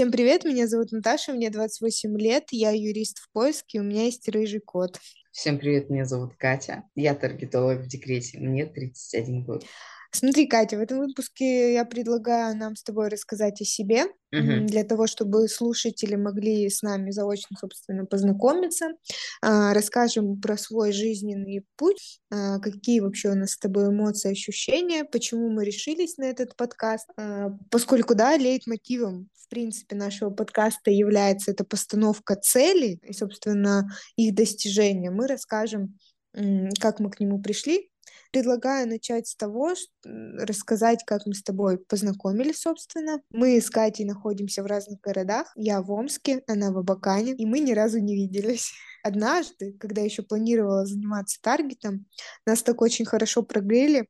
Всем привет, меня зовут Наташа, мне 28 лет, я юрист в поиске, у меня есть рыжий кот. Всем привет, меня зовут Катя, я таргетолог в декрете, мне 31 год. Смотри, Катя, в этом выпуске я предлагаю нам с тобой рассказать о себе, Мгм. для того, чтобы слушатели могли с нами заочно, собственно, познакомиться. А, Расскажем про свой жизненный путь, а, какие вообще у нас с тобой эмоции, ощущения, почему мы решились на этот подкаст, А, поскольку, да, лейтмотивом, в принципе, нашего подкаста является эта постановка целей и, собственно, их достижение. Мы расскажем, как мы к нему пришли, Предлагаю начать с того, м, рассказать, как мы с тобой познакомились, собственно. Мы с Катей находимся в разных городах. Я в Омске, она в Абакане, и мы ни разу не виделись. Однажды, когда еще планировала заниматься таргетом, нас так очень хорошо прогрели,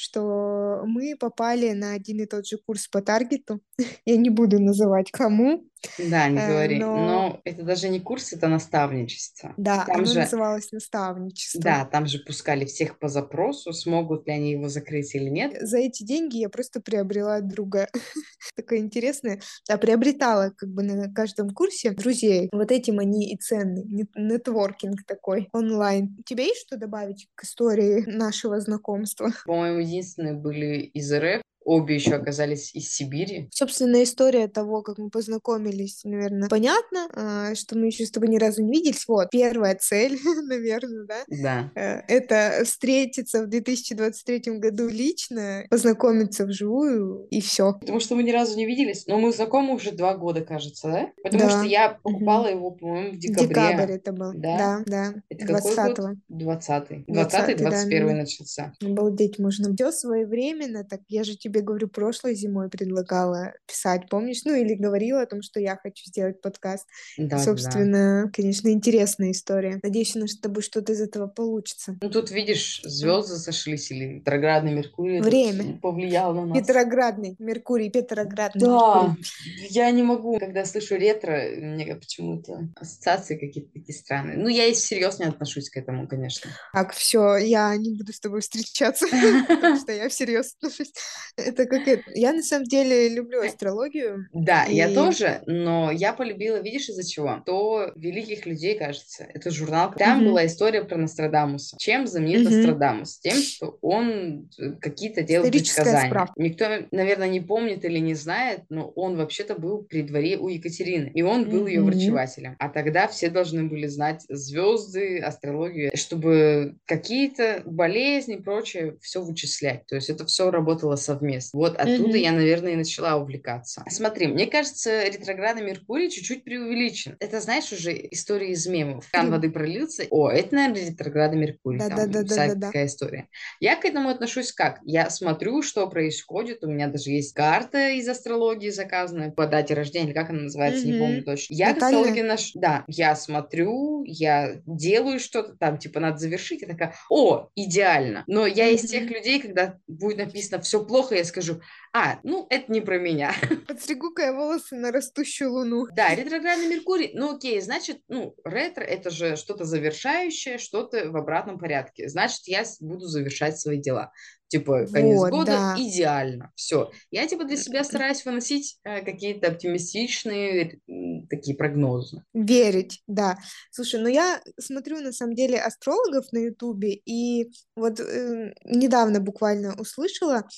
что мы попали на один и тот же курс по таргету. Я не буду называть кому, Да, не э, говори, но но это даже не курс, это наставничество. да, Там оно же, называлось наставничество. да, там же пускали всех по запросу, смогут ли они его закрыть или нет. За эти деньги я просто приобрела друга. Такое интересное. А приобретала как бы на каждом курсе друзей. Вот этим они и ценны. Нет- Нетворкинг такой онлайн. У тебя есть что добавить к истории нашего знакомства? По-моему, единственные были из РФ, обе еще оказались из Сибири. Собственно, история того, как мы познакомились, наверное, понятно, а, что мы еще с тобой ни разу не виделись. Вот, первая цель, наверное, да, Да, Э, это встретиться в 2023 году лично, познакомиться вживую, и все. потому что мы ни разу не виделись, но мы знакомы уже два года, кажется, да? Потому что Да. я Мгм. покупала его, по-моему, в Декабрь декабре. это был. Да? Да, да. Это какой год? 20-го. Двадцатый. 20-й, Двадцатый, да, двадцать первый да. начался. Обалдеть можно. Все своевременно, так я же тебе говорю, прошлой зимой предлагала писать, помнишь? Ну, или говорила о том, что я хочу сделать подкаст. И, Да, да, да. собственно, конечно, интересная история. Надеюсь, у нас с тобой что-то из этого получится. Ну, тут, видишь, звезды сошлись, или ретроградный Меркурий Время. повлиял на нас. Петроградный Меркурий, Петроградный Да, Меркурий. я не могу, когда слышу ретро, мне почему-то ассоциации какие-то такие странные. Ну, я и всерьез не отношусь к этому, конечно. Так, все, я не буду с тобой встречаться, потому что я всерьез отношусь. Это как это. Я на самом деле люблю астрологию. Да, я И тоже, но я полюбила, видишь, из-за чего? То великих людей, кажется. Это журнал. Там Мгм. была история про Нострадамуса. Чем знаменит Мгм. Нострадамус? Тем, что он э, какие-то делал предсказания. справка. Никто, наверное, не помнит или не знает, но он вообще-то был при дворе у Екатерины. И он был ее Мгм. врачевателем. А тогда все должны были знать звезды, астрологию, чтобы какие-то болезни и прочее все вычислять. То есть это все работало совместно. Вот оттуда Мгм. я, наверное, и начала увлекаться. Смотри, мне кажется, ретроградный Меркурий чуть-чуть преувеличен. Это, знаешь, уже история из мемов. Кан воды пролился. О, это, наверное, ретроградный Меркурий. Там Да-да-да-да-да-да. такая история. Я к этому отношусь как? Я смотрю, что происходит. У меня даже есть карта из астрологии заказанная по дате рождения, или как она называется, не помню точно. Я к Натальная? астрологии наш... Да, я смотрю, я делаю что-то там, типа, надо завершить. Я такая, о, идеально. Но я из тех людей, когда будет написано все плохо, я скажу, а, ну, это не про меня. Подстригу-ка я волосы на растущую луну. Да, ретроградный Меркурий, ну окей, значит, ну, ретро это же что-то завершающее, что-то в обратном порядке. Значит, я буду завершать свои дела. Типа, конец Вот, года да. идеально. Все. Я типа для себя стараюсь выносить э, какие-то оптимистичные м, такие прогнозы. Верить, да. Слушай, ну я смотрю на самом деле астрологов на Ютубе, и вот э, недавно буквально услышала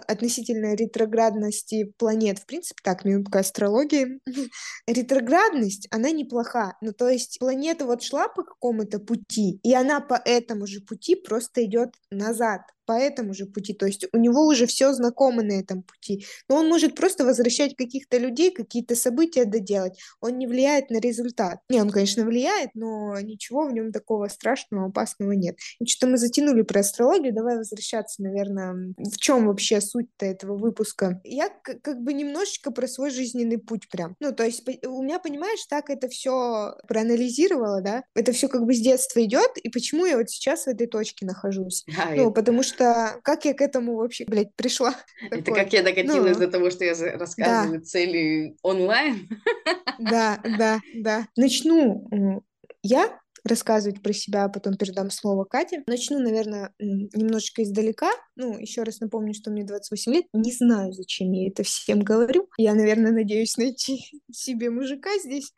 относительно ретроградности планет. В принципе, так, минутка астрологии. Ретроградность, она неплоха. Ну, то есть планета вот шла по какому-то пути, и она по этому же пути просто идет назад по этому же пути, то есть у него уже все знакомо на этом пути, но он может просто возвращать каких-то людей, какие-то события доделать, он не влияет на результат. Не, он, конечно, влияет, но ничего в нем такого страшного, опасного нет. И что-то мы затянули про астрологию, давай возвращаться, наверное, в чем вообще суть-то этого выпуска. Я как бы немножечко про свой жизненный путь прям. Ну, то есть у меня, понимаешь, так это все проанализировала, да, это все как бы с детства идет, и почему я вот сейчас в этой точке нахожусь. А, Ну, это, потому что как я к этому вообще, блядь, пришла? это как я докатилась ну, до того, что я да, рассказываю цели онлайн. да, да, да. Начну. Я рассказывать про себя, а потом передам слово Кате. Начну, наверное, немножечко издалека. Ну, еще раз напомню, что мне 28 лет. Не знаю, зачем я это всем говорю. Я, наверное, надеюсь найти себе мужика здесь.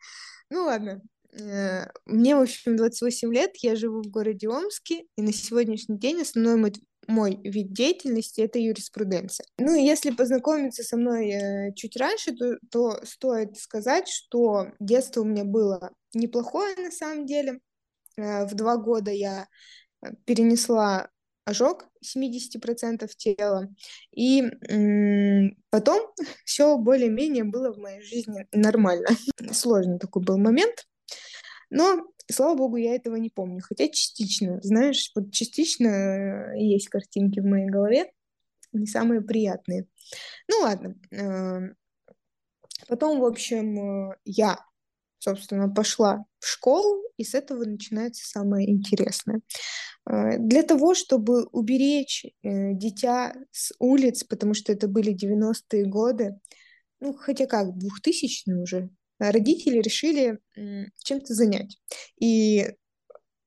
Ну ладно, э, мне, в общем, 28 лет, я живу в городе Омске, и на сегодняшний день основной мой, мой вид деятельности — это юриспруденция. Ну, если познакомиться со мной э, чуть раньше, то, то стоит сказать, что детство у меня было неплохое на самом деле. Э, в два года я э, перенесла ожог 70% тела. И потом все более-менее было в моей жизни нормально. Сложный такой был момент. Но, слава богу, я этого не помню. Хотя частично, знаешь, вот частично э, есть картинки в моей голове, не самые приятные. Ну ладно. Потом, в общем, я собственно, пошла в школу, и с этого начинается самое интересное. Э, для того, чтобы уберечь э, дитя с улиц, потому что это были 90-е годы, ну, хотя как, 2000-е уже, родители решили чем-то занять. И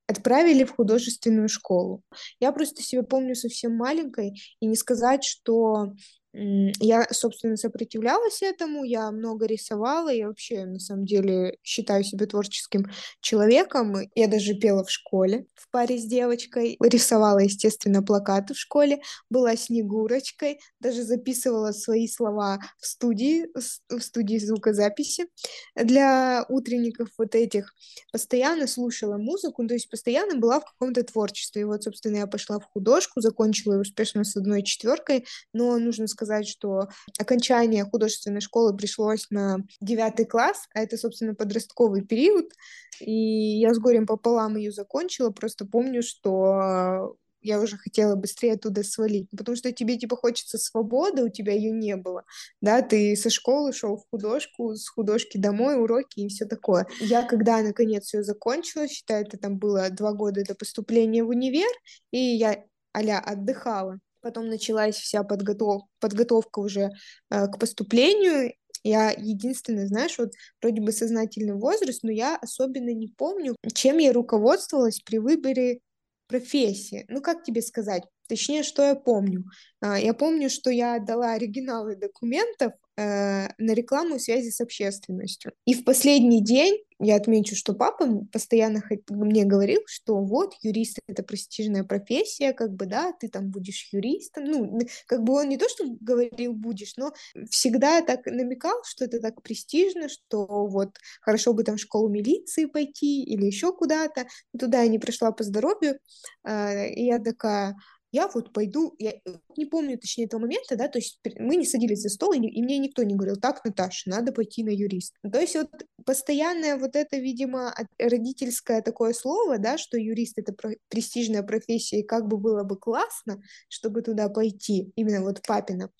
отправили в художественную школу. Я просто себя помню совсем маленькой, и не сказать, что я, собственно, сопротивлялась этому, я много рисовала, я вообще, на самом деле, считаю себя творческим человеком. Я даже пела в школе в паре с девочкой, рисовала, естественно, плакаты в школе, была снегурочкой, даже записывала свои слова в студии, в студии звукозаписи для утренников вот этих. Постоянно слушала музыку, то есть постоянно была в каком-то творчестве. И вот, собственно, я пошла в художку, закончила ее успешно с одной четверкой, но нужно сказать, сказать, что окончание художественной школы пришлось на девятый класс, а это, собственно, подростковый период, и я с горем пополам ее закончила, просто помню, что я уже хотела быстрее оттуда свалить, потому что тебе типа хочется свободы, у тебя ее не было, да, ты со школы шел в художку, с художки домой, уроки и все такое. Я когда наконец ее закончила, считаю, это там было два года до поступления в универ, и я а отдыхала, Потом началась вся подготов... подготовка уже э, к поступлению. Я единственное, знаешь, вот вроде бы сознательный возраст, но я особенно не помню, чем я руководствовалась при выборе профессии. Ну, как тебе сказать? Точнее, что я помню. А, я помню, что я отдала оригиналы документов э, на рекламу связи с общественностью. И в последний день я отмечу, что папа постоянно мне говорил, что вот юрист это престижная профессия, как бы да, ты там будешь юристом. Ну, как бы он не то, что говорил будешь, но всегда так намекал, что это так престижно, что вот хорошо бы там в школу милиции пойти или еще куда-то. Туда я не пришла по здоровью, э, и я такая, я вот пойду, я э, не помню точнее этого момента, да, то есть мы не садились за стол, и, и мне никто не говорил, так, Наташа, надо пойти на юрист. То есть вот постоянное вот это, видимо, родительское такое слово, да, что юрист это про- престижная профессия, и как бы было бы классно, чтобы туда пойти, именно вот папина,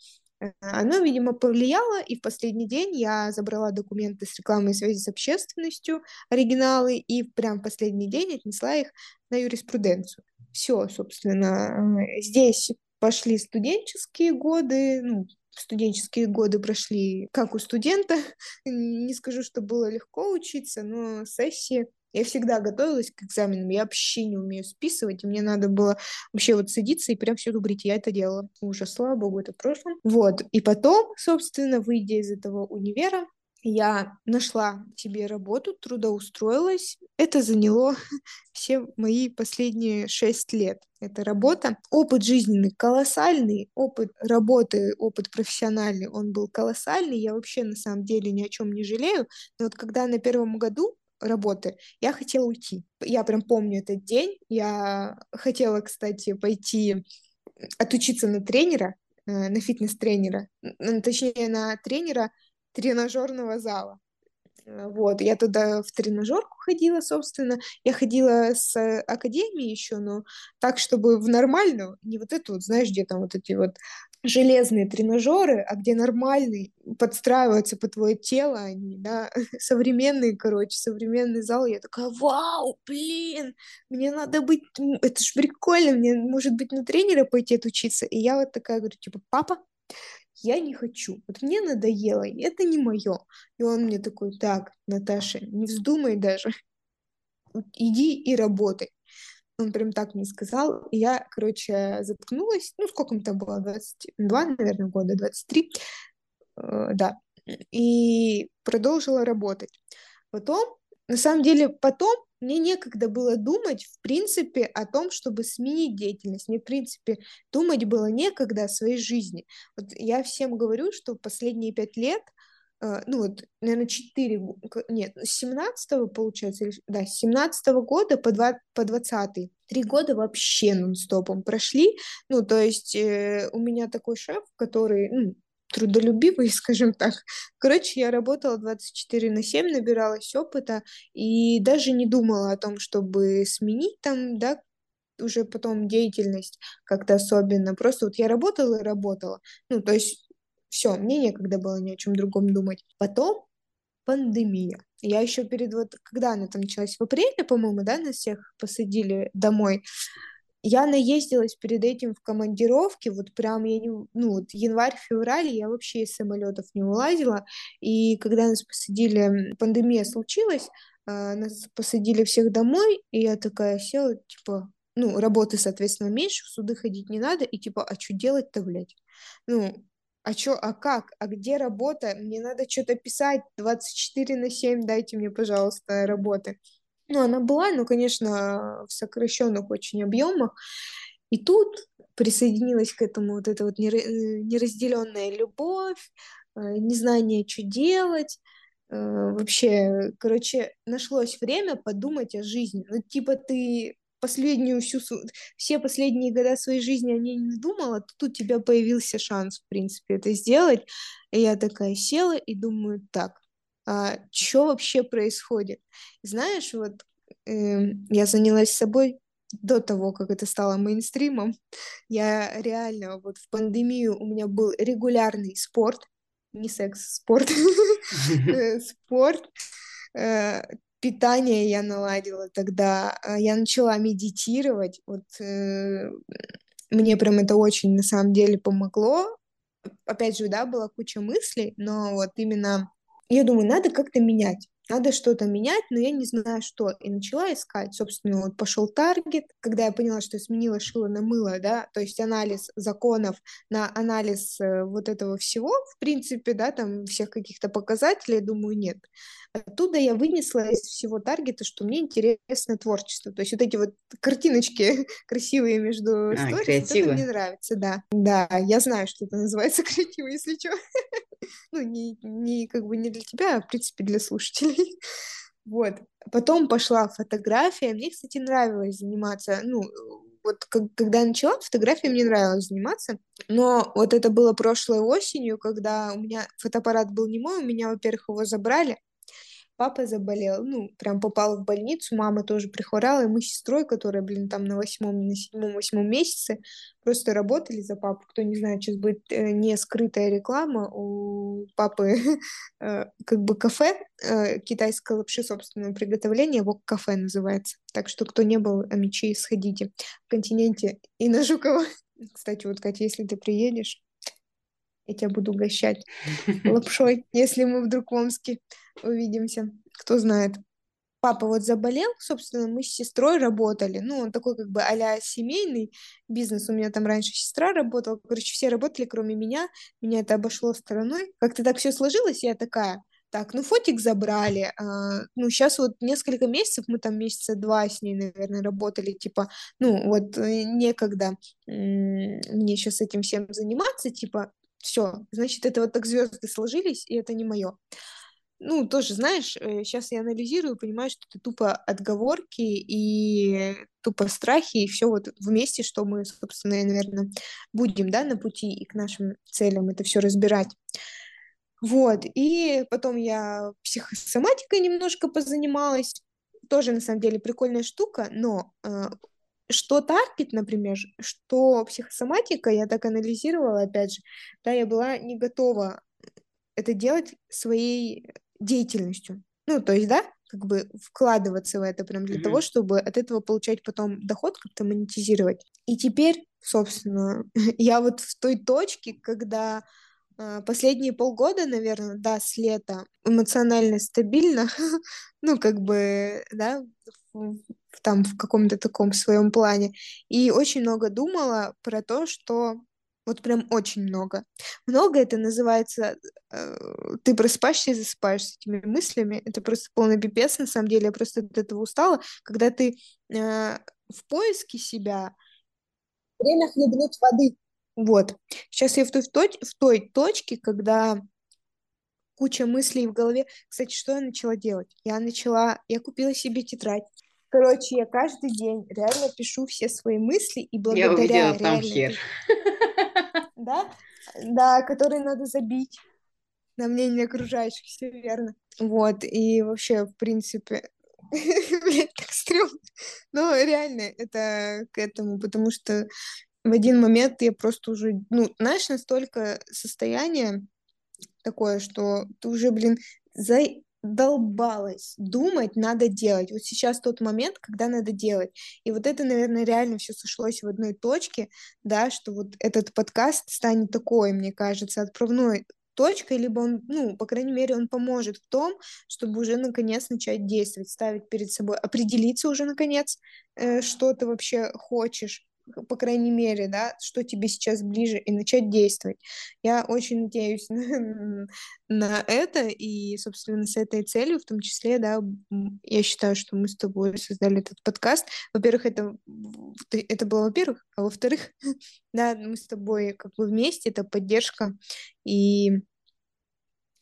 э, оно, видимо, повлияло, и в последний день я забрала документы с рекламой связи с общественностью, оригиналы, и прям в последний день отнесла их на юриспруденцию все, собственно, здесь пошли студенческие годы, ну, студенческие годы прошли как у студента. Не скажу, что было легко учиться, но сессии я всегда готовилась к экзаменам, я вообще не умею списывать, и мне надо было вообще вот садиться и прям все говорить, я это делала. Уже, слава богу, это в прошлом. Вот, и потом, собственно, выйдя из этого универа, я нашла себе работу, трудоустроилась. Это заняло все мои последние шесть лет. Эта работа. Опыт жизненный колоссальный, опыт работы, опыт профессиональный, он был колоссальный. Я вообще на самом деле ни о чем не жалею. Но вот когда на первом году работы, я хотела уйти. Я прям помню этот день. Я хотела, кстати, пойти отучиться на тренера, э, на фитнес-тренера, точнее, на тренера тренажерного зала. Э, вот, я туда в тренажерку ходила, собственно. Я ходила с академии еще, но так, чтобы в нормальную, не вот эту вот, знаешь, где там вот эти вот железные тренажеры, а где нормальный, подстраиваются по твое тело они, да, современный, короче, современный зал. Я такая, вау, блин, мне надо быть, это ж прикольно, мне, может быть, на тренера пойти отучиться. И я вот такая говорю, типа, папа, я не хочу, вот мне надоело, это не мое. И он мне такой, так, Наташа, не вздумай даже. иди и работай. Он прям так мне сказал. И я, короче, заткнулась. Ну, сколько мне там было? 22, наверное, года, 23. Э, да. И продолжила работать. Потом, на самом деле, потом мне некогда было думать, в принципе, о том, чтобы сменить деятельность. Мне, в принципе, думать было некогда о своей жизни. Вот я всем говорю, что последние пять лет – Э, ну вот, наверное, 4, нет, с 17 получается, да, с 17 года по, 2, по 20 три года вообще нон-стопом прошли, ну, то есть э, у меня такой шеф, который, ну, трудолюбивый, скажем так. Короче, я работала 24 на 7, набиралась опыта и даже не думала о том, чтобы сменить там, да, уже потом деятельность как-то особенно. Просто вот я работала и работала. Ну, то есть все, мне некогда было ни о чем другом думать. Потом пандемия. Я еще перед вот, когда она там началась, в апреле, по-моему, да, нас всех посадили домой. Я наездилась перед этим в командировке, вот прям я не, ну вот январь-февраль я вообще из самолетов не улазила, и когда нас посадили, пандемия случилась, а, нас посадили всех домой, и я такая села, типа, ну, работы, соответственно, меньше, в суды ходить не надо, и типа, а что делать-то, блядь? Ну, а чё, а как, а где работа? Мне надо что-то писать 24 на 7, дайте мне, пожалуйста, работы. Ну, она была, но, конечно, в сокращенных очень объемах. И тут присоединилась к этому вот эта вот э, неразделенная любовь, э, незнание, что делать. Э, вообще, короче, нашлось время подумать о жизни. Ну, типа ты последнюю всю, все последние года своей жизни о ней не думала, тут у тебя появился шанс, в принципе, это сделать. И я такая села и думаю, так, а что вообще происходит? Знаешь, вот э, я занялась собой до того, как это стало мейнстримом. Я реально вот в пандемию у меня был регулярный спорт, не секс, спорт, э, спорт, э, питание я наладила тогда, а, я начала медитировать, вот э, мне прям это очень на самом деле помогло. Опять же, да, была куча мыслей, но вот именно я думаю, надо как-то менять надо что-то менять, но я не знаю что. И начала искать, собственно, вот пошел таргет, когда я поняла, что сменила шило на мыло, да, то есть анализ законов на анализ э, вот этого всего, в принципе, да, там всех каких-то показателей, думаю, нет. Оттуда я вынесла из всего таргета, что мне интересно творчество, то есть вот эти вот картиночки красивые между а, сторис, это мне нравится, да. Да, я знаю, что это называется креатив, если что. ну, не, не как бы не для тебя, а, в принципе, для слушателей. Вот. Потом пошла фотография. Мне, кстати, нравилось заниматься, ну, вот как, когда я начала, фотографией мне нравилось заниматься, но вот это было прошлой осенью, когда у меня фотоаппарат был не мой, у меня, во-первых, его забрали, папа заболел, ну, прям попал в больницу, мама тоже прихворала, и мы с сестрой, которая, блин, там на восьмом, на седьмом, восьмом месяце, просто работали за папу. Кто не знает, сейчас будет э, не скрытая реклама, у папы э, как бы кафе э, китайской лапши собственного приготовления, его кафе называется. Так что, кто не был, амичи, сходите в континенте и на Жукова. Кстати, вот, Катя, если ты приедешь, я тебя буду угощать лапшой, если мы вдруг в Омске увидимся. Кто знает. Папа вот заболел, собственно, мы с сестрой работали. Ну, он такой как бы а семейный бизнес. У меня там раньше сестра работала. Короче, все работали, кроме меня. Меня это обошло стороной. Как-то так все сложилось, я такая, так, ну фотик забрали. А, ну, сейчас вот несколько месяцев, мы там месяца два с ней, наверное, работали, типа, ну, вот э, некогда мне сейчас этим всем заниматься, типа, все, значит, это вот так звезды сложились, и это не мое. Ну, тоже, знаешь, сейчас э, я анализирую, понимаю, что это тупо отговорки и тупо страхи, и все вот вместе, что мы, собственно, наверное, будем, да, на пути и к нашим целям это все разбирать. Вот, и потом я психосоматикой немножко позанималась, тоже, на самом деле, прикольная штука, но э, что таргет, например, что психосоматика, я так анализировала, опять же, да, я была не готова это делать своей деятельностью. Ну, то есть, да, как бы вкладываться в это прям для mm-hmm. того, чтобы от этого получать потом доход, как-то монетизировать. И теперь, собственно, я вот в той точке, когда А, последние полгода, наверное, да, с лета эмоционально стабильно, ну, как бы, да, там в каком-то таком своем плане. И очень много думала про то, что вот прям очень много. Много это называется, э, ты просыпаешься и засыпаешь с этими мыслями. Это просто полный пипец, на самом деле. Я просто от этого устала. Когда ты э, в поиске себя, время хлебнуть воды. Вот. Сейчас я в той, в, той, в той точке, когда куча мыслей в голове. Кстати, что я начала делать? Я начала, я купила себе тетрадь. Короче, я каждый день реально пишу все свои мысли и благодаря Я увидела там хер. Да? Да, которые надо забить на мнение окружающих, все верно. Вот, и вообще, в принципе, блядь, так стрёмно. Но реально это к этому, потому что в один момент я просто уже, ну, знаешь, настолько состояние такое, что ты уже, блин, задолбалась думать, надо делать. Вот сейчас тот момент, когда надо делать. И вот это, наверное, реально все сошлось в одной точке, да, что вот этот подкаст станет такой, мне кажется, отправной точкой, либо он, ну, по крайней мере, он поможет в том, чтобы уже наконец начать действовать, ставить перед собой, определиться уже наконец, э, что ты вообще хочешь, по крайней мере, да, что тебе сейчас ближе, и начать действовать. Я очень надеюсь на, на это, и, собственно, с этой целью, в том числе, да, я считаю, что мы с тобой создали этот подкаст. Во-первых, это, это было, во-первых, а во-вторых, да, мы с тобой как бы вместе, это поддержка, и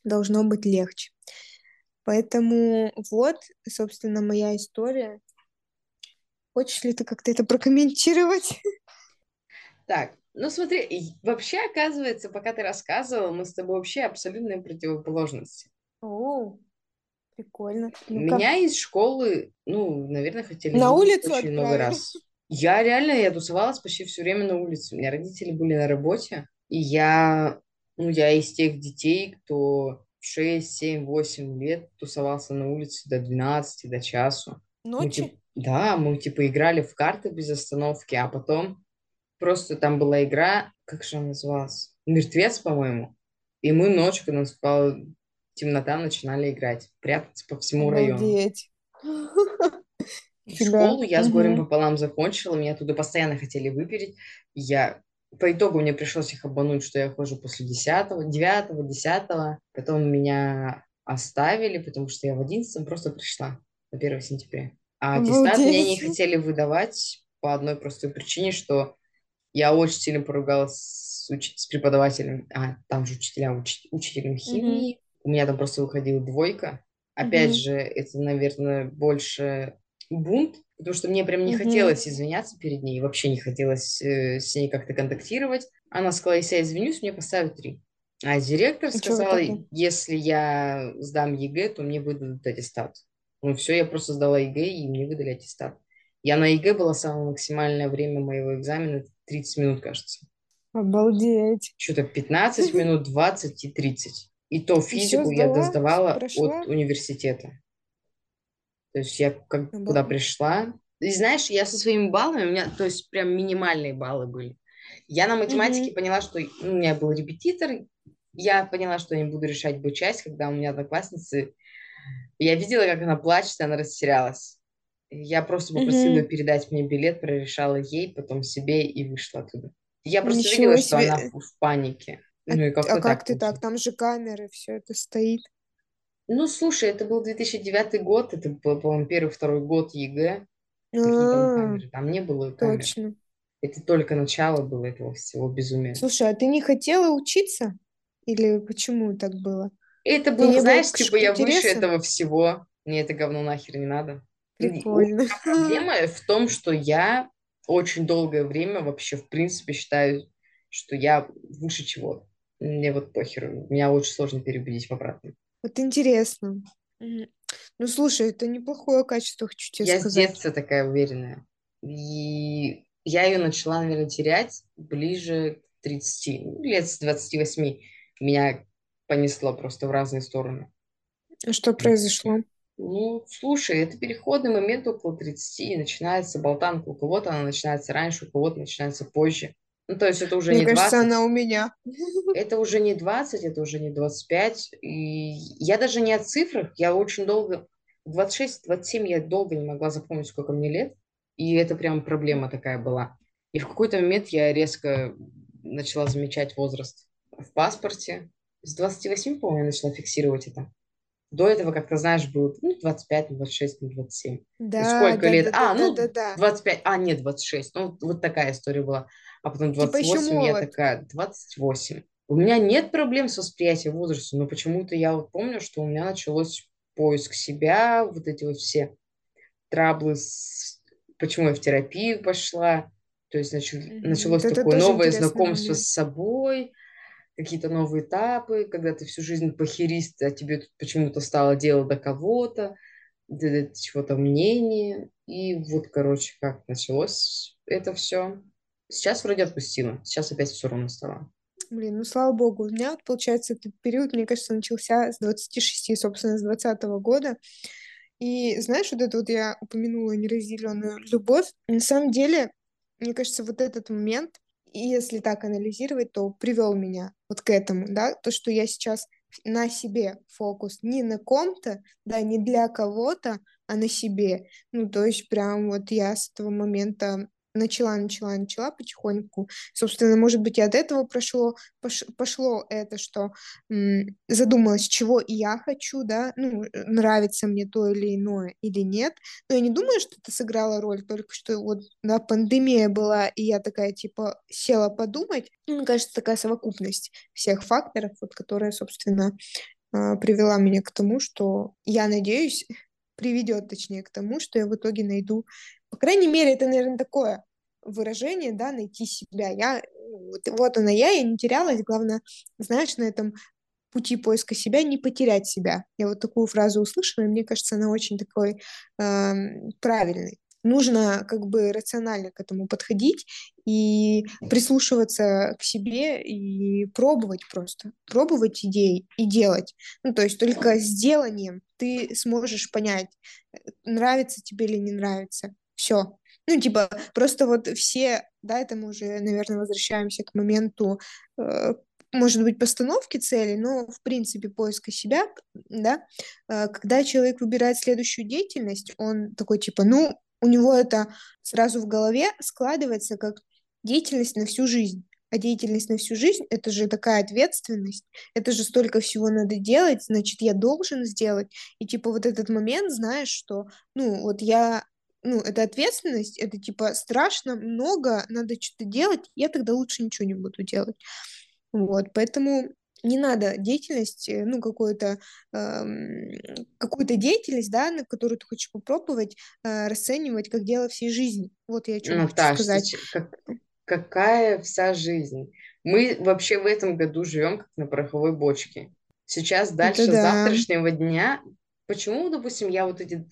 должно быть легче. Поэтому вот, собственно, моя история. Хочешь ли ты как-то это прокомментировать? Так, ну смотри, вообще, оказывается, пока ты рассказывала, мы с тобой вообще абсолютные противоположности. О, прикольно. ну Меня из школы, ну, наверное, хотели на улицу очень много раз. Я реально, я тусовалась почти все время на улице. У меня родители были на работе, и я, ну, я из тех детей, кто 6, 7, 8 лет тусовался на улице до 12, до часу. Ночи? Мы, типа, да, мы типа играли в карты без остановки, а потом просто там была игра, как же она называлась? Мертвец, по-моему. И мы ночью, когда наступала темнота, начинали играть, прятаться по всему Обалдеть. району. Школу я с горем пополам закончила, меня туда постоянно хотели выпереть. Я по итогу мне пришлось их обмануть, что я хожу после 10, 9, 10. Потом меня оставили, потому что я в 11 просто пришла на 1 сентября. А аттестат мне не хотели выдавать по одной простой причине, что я очень сильно поругалась с, уч- с преподавателем, а там же учителя, уч- учителем химии. Mm-hmm. У меня там просто выходила двойка. Опять mm-hmm. же, это, наверное, больше бунт, потому что мне прям не mm-hmm. хотелось извиняться перед ней, вообще не хотелось э, с ней как-то контактировать. Она сказала, если я извинюсь, мне поставят три. А директор а сказал, если я сдам ЕГЭ, то мне выдадут аттестат. Ну все, я просто сдала ЕГЭ, и мне выдали аттестат. Я на ЕГЭ была самое максимальное время моего экзамена, 30 минут, кажется. Обалдеть. Что-то 15 минут, 20 и 30. И то физику я сдавала от университета. То есть я как Обалдеть. куда пришла. И знаешь, я со своими баллами, у меня, то есть прям минимальные баллы были. Я на математике mm-hmm. поняла, что у меня был репетитор. Я поняла, что я не буду решать В-часть, когда у меня одноклассницы... Я видела, как она плачет, она растерялась. Я просто попросила mm-hmm. передать мне билет, прорешала ей, потом себе и вышла оттуда. Я просто Ничего видела, себе. что она в панике. А, ну, и как а как ты так? Там же камеры, все это стоит. Ну, слушай, это был 2009 год, это был, по-моему, первый-второй год ЕГЭ. Там камеры? Там не было камер. Точно. Это только начало было этого всего безумия. Слушай, а ты не хотела учиться? Или почему так было? Это было, знаешь, типа я выше этого всего. Мне это говно нахер не надо. Прикольно. Проблема в том, что я очень долгое время вообще, в принципе, считаю, что я выше чего. Мне вот похер. Меня очень сложно переубедить в обратном. Вот интересно. Ну, слушай, это неплохое качество, хочу тебе я сказать. Я с детства такая уверенная. И я ее начала, наверное, терять ближе к 30, ну, лет с 28. Меня понесло просто в разные стороны. А что произошло? Ну, слушай, это переходный момент около 30, начинается болтанка. У кого-то она начинается раньше, у кого-то начинается позже. Ну, то есть это уже Мне не кажется, 20, она у меня. это уже не 20, это уже не 25. И я даже не о цифрах, я очень долго, 26-27 я долго не могла запомнить, сколько мне лет. И это прям проблема такая была. И в какой-то момент я резко начала замечать возраст в паспорте. С 28, по-моему, я начала фиксировать это. До этого, как ты знаешь, было ну, 25, 26, 27. Да, Сколько да, лет? да, А, да, ну, да, да. 25, а, нет, 26. Ну, вот такая история была. А потом Типа еще 28, я молод. такая, 28. У меня нет проблем с восприятием возраста, но почему-то я вот помню, что у меня началось поиск себя, вот эти вот все траблы, с... почему я в терапию пошла. То есть Мгм. началось это такое новое знакомство с собой, какие-то новые этапы, когда ты всю жизнь похерист, а тебе тут почему-то стало дело до кого-то, до, чего-то мнения. И вот, короче, как началось это все. Сейчас вроде отпустила. Сейчас опять все равно стало. Блин, ну слава богу. У меня, вот, получается, этот период, мне кажется, начался с 26, собственно, с 20 года. И знаешь, вот это вот я упомянула неразделенную любовь. На самом деле, мне кажется, вот этот момент, и если так анализировать, то привел меня вот к этому, да, то, что я сейчас на себе фокус, не на ком-то, да, не для кого-то, а на себе. Ну, то есть прям вот я с этого момента начала, начала, начала потихоньку. Собственно, может быть, и от этого прошло, пош- пошло это, что м, задумалась, чего я хочу, да, ну, э, нравится мне то или иное или нет. Но я не думаю, что это сыграло роль, только что вот, да, пандемия была, и я такая, типа, села подумать. Ну, Мне кажется, такая совокупность всех факторов, вот, которая, собственно, а, привела меня к тому, что я надеюсь, приведет, точнее, к тому, что я в итоге найду, по крайней мере, это, наверное, такое выражение, да, найти себя. Я, вот, вот она я, я не терялась, главное, знаешь, на этом пути поиска себя не потерять себя. Я вот такую фразу услышала, и мне кажется, она очень такой эм, правильной. Нужно как бы рационально к этому подходить и прислушиваться к себе и пробовать просто, пробовать идеи и делать. Ну, то есть только с деланием ты сможешь понять, э, нравится тебе или не нравится. Все. Ну, типа, просто вот все, да, это мы уже, наверное, возвращаемся к моменту, э, может быть, постановки цели, но, в принципе, поиска себя, да, э, когда человек выбирает следующую деятельность, он такой, типа, ну, у него это сразу в голове складывается как деятельность на всю жизнь. А деятельность на всю жизнь – это же такая ответственность, это же столько всего надо делать, значит, я должен сделать. И типа вот этот момент, знаешь, что, ну, вот я, ну, это ответственность, это типа страшно, много, надо что-то делать, я тогда лучше ничего не буду делать. Вот, поэтому не надо деятельность, ну, какую-то эм, какую-то деятельность, да, на которую ты хочешь попробовать, э, расценивать как дело всей жизни. Вот я о чем хочу ты сказать. че- как, какая вся жизнь? Мы вообще в этом году живем как на пороховой бочке. Сейчас Это дальше да. завтрашнего дня. Почему, допустим, я вот эти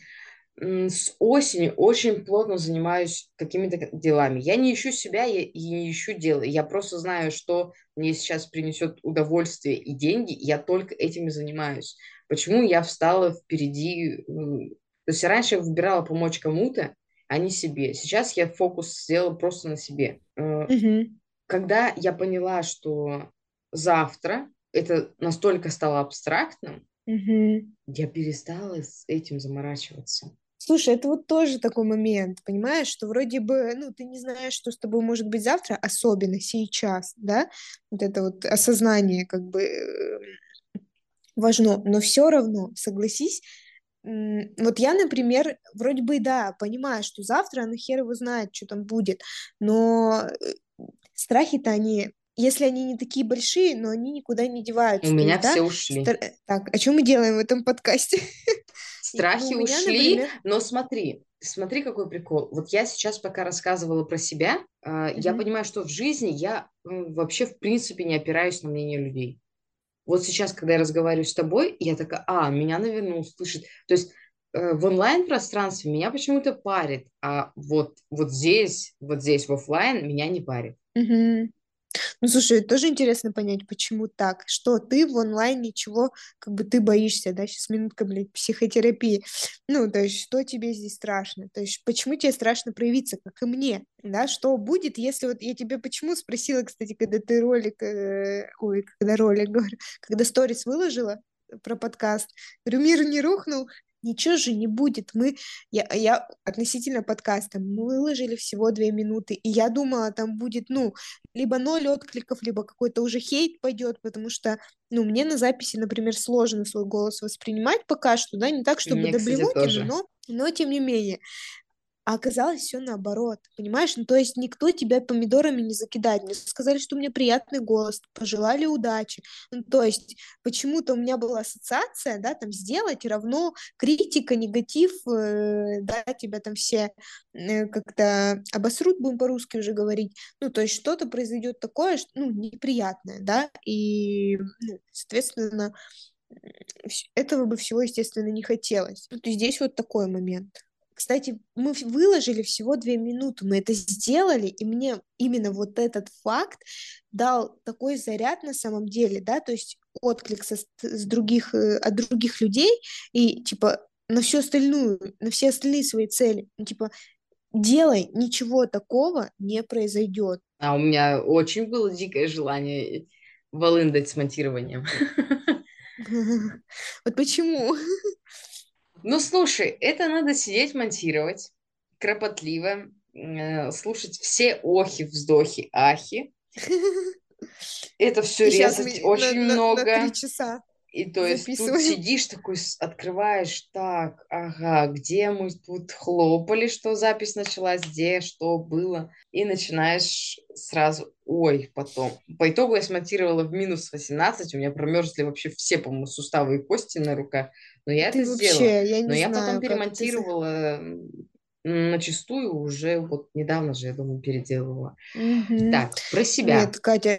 с осени очень плотно занимаюсь какими-то делами. Я не ищу себя я, и не ищу дела. Я просто знаю, что мне сейчас принесет удовольствие и деньги, и я только этим и занимаюсь. Почему я встала впереди? То есть раньше я выбирала помочь кому-то, а не себе. Сейчас я фокус сделала просто на себе. Мгм. Когда я поняла, что завтра это настолько стало абстрактным, Мгм. я перестала с этим заморачиваться. Слушай, это вот тоже такой момент, понимаешь, что вроде бы, ну, ты не знаешь, что с тобой может быть завтра, особенно сейчас, да, вот это вот осознание как бы э, важно, но все равно, согласись, вот я, например, вроде бы, да, понимаю, что завтра, а хер его знает, что там будет, но э, страхи-то они, если они не такие большие, но они никуда не У деваются, то меня да, все ушли. стар- так, о чем мы делаем в этом подкасте? Ну, Страхи меня, ушли, например, но смотри, смотри, какой прикол. Вот я сейчас пока рассказывала про себя, а, я понимаю, что в жизни я вообще в принципе не опираюсь на мнение людей. Вот сейчас, когда я разговариваю с тобой, я такая, а, меня, наверное, услышит. То есть э, в онлайн-пространстве меня почему-то парит, а вот, вот здесь, вот здесь в оффлайн меня не парит. Мгм. Ну, слушай, тоже интересно понять, почему так. Что ты в онлайне, чего как бы ты боишься, да? Сейчас минутка, блядь, психотерапии. Ну, то есть, что тебе здесь страшно? То есть, почему тебе страшно проявиться, как и мне, да? Что будет, если вот я тебе почему спросила, кстати, когда ты ролик, э, ой, когда ролик, говорю, когда сторис выложила, про подкаст. Говорю, мир не рухнул, ничего же не будет. Мы, я, я относительно подкаста, мы выложили всего две минуты, и я думала, там будет, ну, либо ноль откликов, либо какой-то уже хейт пойдет, потому что, ну, мне на записи, например, сложно свой голос воспринимать пока что, да, не так, чтобы Мне, до блевотины, но, но тем не менее. А оказалось все наоборот, понимаешь? Ну, то есть никто тебя помидорами не закидает. Мне сказали, что у меня приятный голос, пожелали удачи. Ну, то есть почему-то у меня была ассоциация, да, там сделать равно критика, негатив, э, да, тебя там все э, как-то обосрут, будем по-русски уже говорить. Ну, то есть что-то произойдет такое, что, ну, неприятное, да, и, ну, соответственно, этого бы всего, естественно, не хотелось. Вот здесь вот такой момент. Кстати, мы выложили всего две минуты, мы это сделали, и мне именно вот этот факт дал такой заряд на самом деле, да, то есть отклик со, с других, э, от других людей, и типа на всю остальную, на все остальные свои цели, ну, типа делай, ничего такого не произойдет. А у меня очень было дикое желание волындать с монтированием. Вот почему? Ну, слушай, это надо сидеть монтировать кропотливо, э, слушать все охи, вздохи, ахи. Это все резать очень много. На, три часа. И то есть тут сидишь такой, открываешь, так, ага, где мы тут хлопали, что запись началась, где, что было, и начинаешь сразу, ой, потом. По итогу я смонтировала в минус 18, у меня промерзли вообще все, по-моему, суставы и кости на руках, но я Ты это вообще, сделала. Я не но я знаю, потом перемонтировала на чистую уже вот недавно же, я думаю, переделывала. Угу. Так, про себя. Нет, Катя,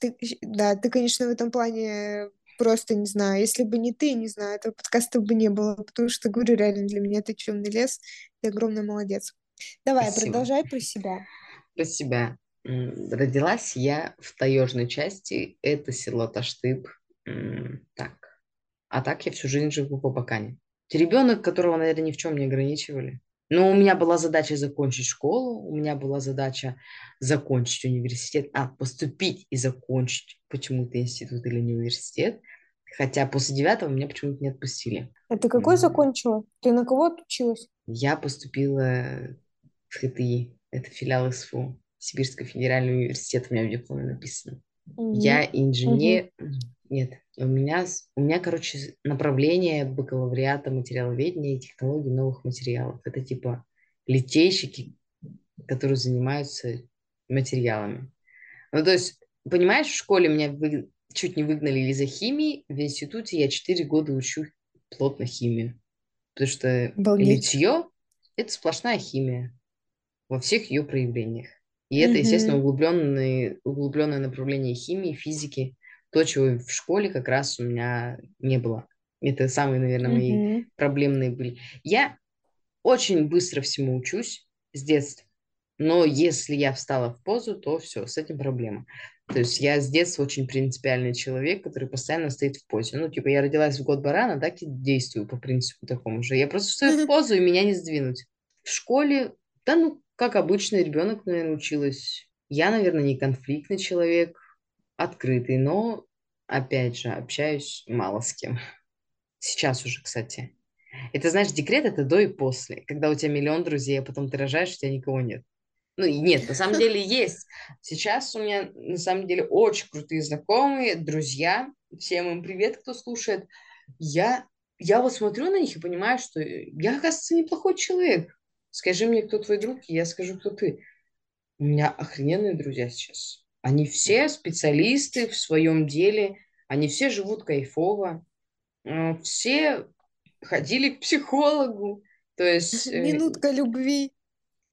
ты, да, ты, конечно, в этом плане просто не знаю. Если бы не ты, не знаю, этого подкаста бы не было, потому что, говорю, реально для меня ты темный лес, ты огромный молодец. Давай, Спасибо. продолжай про себя. Про себя. Родилась я в таежной части, это село Таштыб. Так. А так я всю жизнь живу в Абакане. Ребенок, которого, наверное, ни в чем не ограничивали. Но у меня была задача закончить школу, у меня была задача закончить университет, а поступить и закончить почему-то институт или университет. Хотя после девятого меня почему-то не отпустили. А ты какой mm. закончила? Ты на кого отучилась? Я поступила в ХТИ, это филиал СФУ, Сибирский федеральный университет, у меня в дипломе написано. Mm-hmm. Я инженер... Mm-hmm. Нет, у меня, у меня, короче, направление бакалавриата материаловедения и технологий новых материалов. Это типа литейщики, которые занимаются материалами. Ну, то есть, понимаешь, в школе меня вы, чуть не выгнали из-за химии, в институте я 4 года учу плотно химию. Потому что Обалдеть. литье – это сплошная химия во всех ее проявлениях. И это, естественно, углубленное, углубленное направление химии, физики – то, чего в школе как раз у меня не было. Это самые, наверное, мои mm-hmm. проблемные были. Я очень быстро всему учусь с детства. Но если я встала в позу, то все, с этим проблема. То есть я с детства очень принципиальный человек, который постоянно стоит в позе. Ну, типа, я родилась в год барана, так и действую по принципу такому же. Я просто стою в позу, и меня не сдвинуть. В школе, да ну, как обычный ребенок, наверное, училась. Я, наверное, не конфликтный человек, открытый, но, опять же, общаюсь мало с кем. Сейчас уже, кстати. Это, знаешь, декрет – это до и после. Когда у тебя миллион друзей, а потом ты рожаешь, у тебя никого нет. Ну, нет, на самом деле есть. Сейчас у меня, на самом деле, очень крутые знакомые, друзья. Всем им привет, кто слушает. Я, я вот смотрю на них и понимаю, что я, оказывается, неплохой человек. Скажи мне, кто твой друг, и я скажу, кто ты. У меня охрененные друзья сейчас. Они все специалисты в своем деле, они все живут кайфово, э, все ходили к психологу. То есть... Э, Минутка любви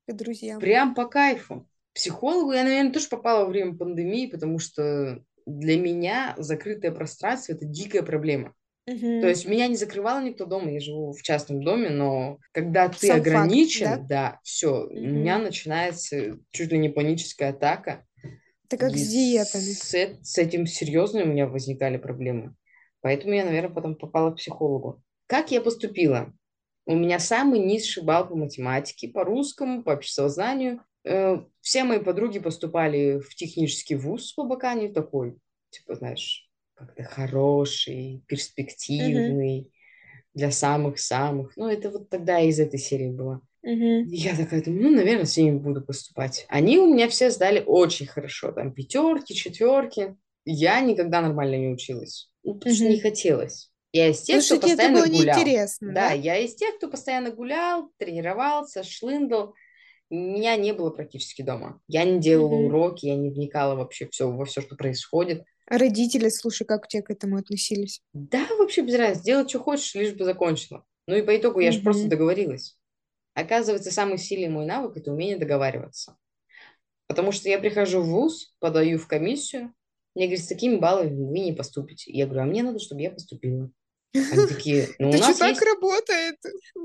к друзьям. Прям по кайфу. Психологу я, наверное, тоже попала во время пандемии, потому что для меня закрытое пространство – это дикая проблема. Угу. То есть меня не закрывало никто дома, я живу в частном доме, но когда ты Сам ограничен, факт, да, да все, угу. у меня начинается чуть ли не паническая атака. Это как И с диетами. с, с этим серьезно у меня возникали проблемы. Поэтому я, наверное, потом попала к психологу. Как я поступила? У меня самый низший балл по математике, по русскому, по обществознанию. Э, Все мои подруги поступали в технический вуз по Баканию такой, типа, знаешь, как-то хороший, перспективный, для самых-самых. Ну, это вот тогда из этой серии было. Мгм. Я такая думаю, ну, наверное, с ними буду поступать. Они у меня все сдали очень хорошо, там пятерки, четверки. Я никогда нормально не училась, ну, потому что не хотелось. Я из тех, Потому кто что тебе это постоянно было гулял. неинтересно, Да, да? я из тех, кто постоянно гулял, тренировался, шлындал. Меня не было практически дома. Я не делала Мгм. уроки, я не вникала вообще все, во все, что происходит. А родители, слушай, как у тебя к этому относились? Да, вообще без разницы. Делать, что хочешь, лишь бы закончила. Ну и по итогу я же просто договорилась. Оказывается, самый сильный мой навык – это умение договариваться. Потому что я прихожу в ВУЗ, подаю в комиссию, мне говорят, с такими баллами вы не поступите. Я говорю, а мне надо, чтобы я поступила. Они такие, ну у нас так работает?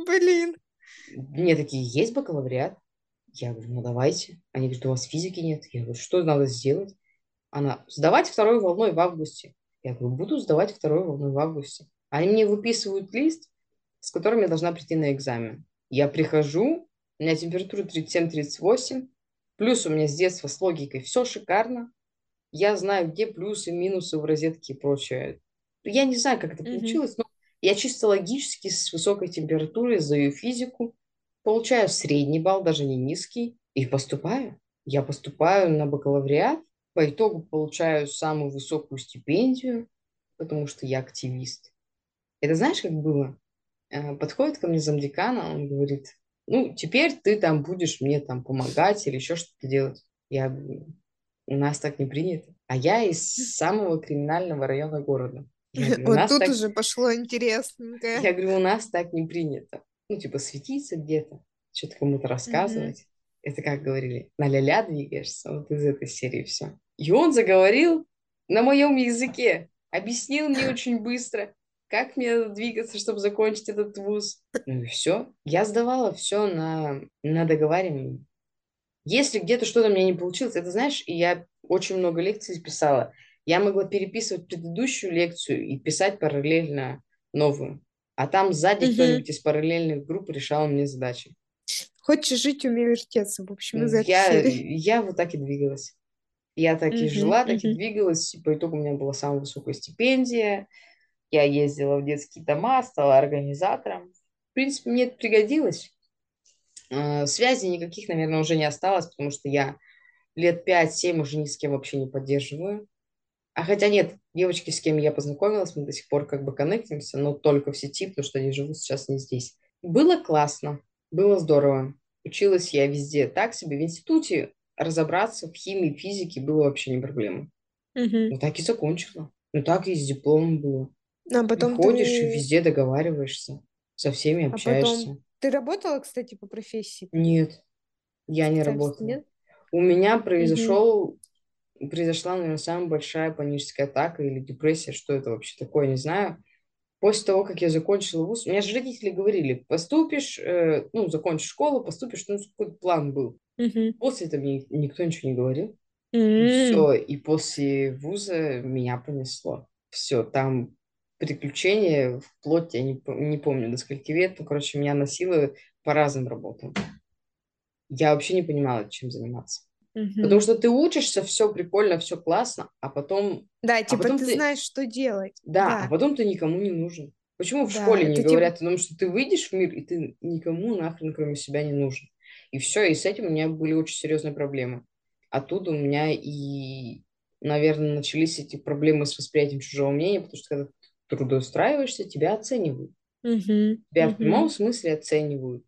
Блин. Мне такие, есть бакалавриат? Я говорю, ну давайте. Они говорят, у вас физики нет. Я говорю, что надо сделать? Она, сдавать второй волной в августе. Я говорю, буду сдавать второй волной в августе. Они мне выписывают лист, с которым я должна прийти на экзамен. Я прихожу, у меня температура 37-38, плюс у меня с детства с логикой все шикарно. Я знаю, где плюсы, минусы в розетке и прочее. Я не знаю, как это Мгм. получилось, но я чисто логически с высокой температурой сдаю физику, получаю средний балл, даже не низкий, и поступаю. Я поступаю на бакалавриат, по итогу получаю самую высокую стипендию, потому что я активист. Это знаешь, как было? Э, Подходит ко мне замдекана, он говорит, ну, теперь ты там будешь мне там помогать или еще что-то делать. Я у нас так не принято. А я из самого криминального района города. Я говорю, Вот тут так... уже пошло интересненькое. Я говорю, у нас так не принято. Ну, типа, светиться где-то, что-то кому-то рассказывать. Это как говорили, на ля-ля двигаешься, вот из этой серии все. И он заговорил на моем языке, объяснил мне очень быстро, как мне двигаться, чтобы закончить этот вуз. Ну и все. Я сдавала все на, на договаривание. Если где-то что-то у меня не получилось, это знаешь, и я очень много лекций писала, я могла переписывать предыдущую лекцию и писать параллельно новую. А там сзади Мгм. кто-нибудь из параллельных групп решал мне задачи. Хочешь жить, умей вертеться, в общем, из этой Я, серии. я вот так и двигалась. Я так и Мгм, жила, так и двигалась. И по итогу у меня была самая высокая стипендия. Я ездила в детские дома, стала организатором. В принципе, мне это пригодилось. Э, Связей никаких, наверное, уже не осталось, потому что я лет 5-7 уже ни с кем вообще не поддерживаю. А хотя нет, девочки, с кем я познакомилась, мы до сих пор как бы коннектимся, но только в сети, потому что они живут сейчас не здесь. Было классно, было здорово. Училась я везде так себе. В институте разобраться в химии, физике было вообще не проблема. Мгм. Ну так и закончила. Ну так и с дипломом было. А потом Приходишь и ты... везде договариваешься, со всеми А общаешься. потом... Ты работала, кстати, по профессии? Нет, я не работала. нет? У меня произошел, произошла, наверное, самая большая паническая атака или депрессия, что это вообще такое, не знаю. После того, как я закончила вуз, у меня же родители говорили, поступишь, э, ну, закончишь школу, поступишь, ну, какой-то план был. Мгм. После этого мне никто ничего не говорил. И М. все, и после вуза меня понесло. Все, там приключения вплоть, я не, не помню до скольки лет, ну, короче, меня носило по разным работам. Я вообще не понимала, чем заниматься. Потому Мгм. что ты учишься, все прикольно, все классно, а потом, Да, типа потом ты ты- знаешь, что делать. да, а Да, потом ты никому не нужен. Почему в Да, школе не это типа- говорят о том, что ты выйдешь в мир, и ты никому нахрен, кроме себя, не нужен. И все, и с этим у меня были очень серьезные проблемы. Оттуда у меня и, наверное, начались эти проблемы с восприятием чужого мнения, потому что когда трудоустраиваешься, тебя оценивают. Мгм. Тебя в Мгм. прямом смысле оценивают.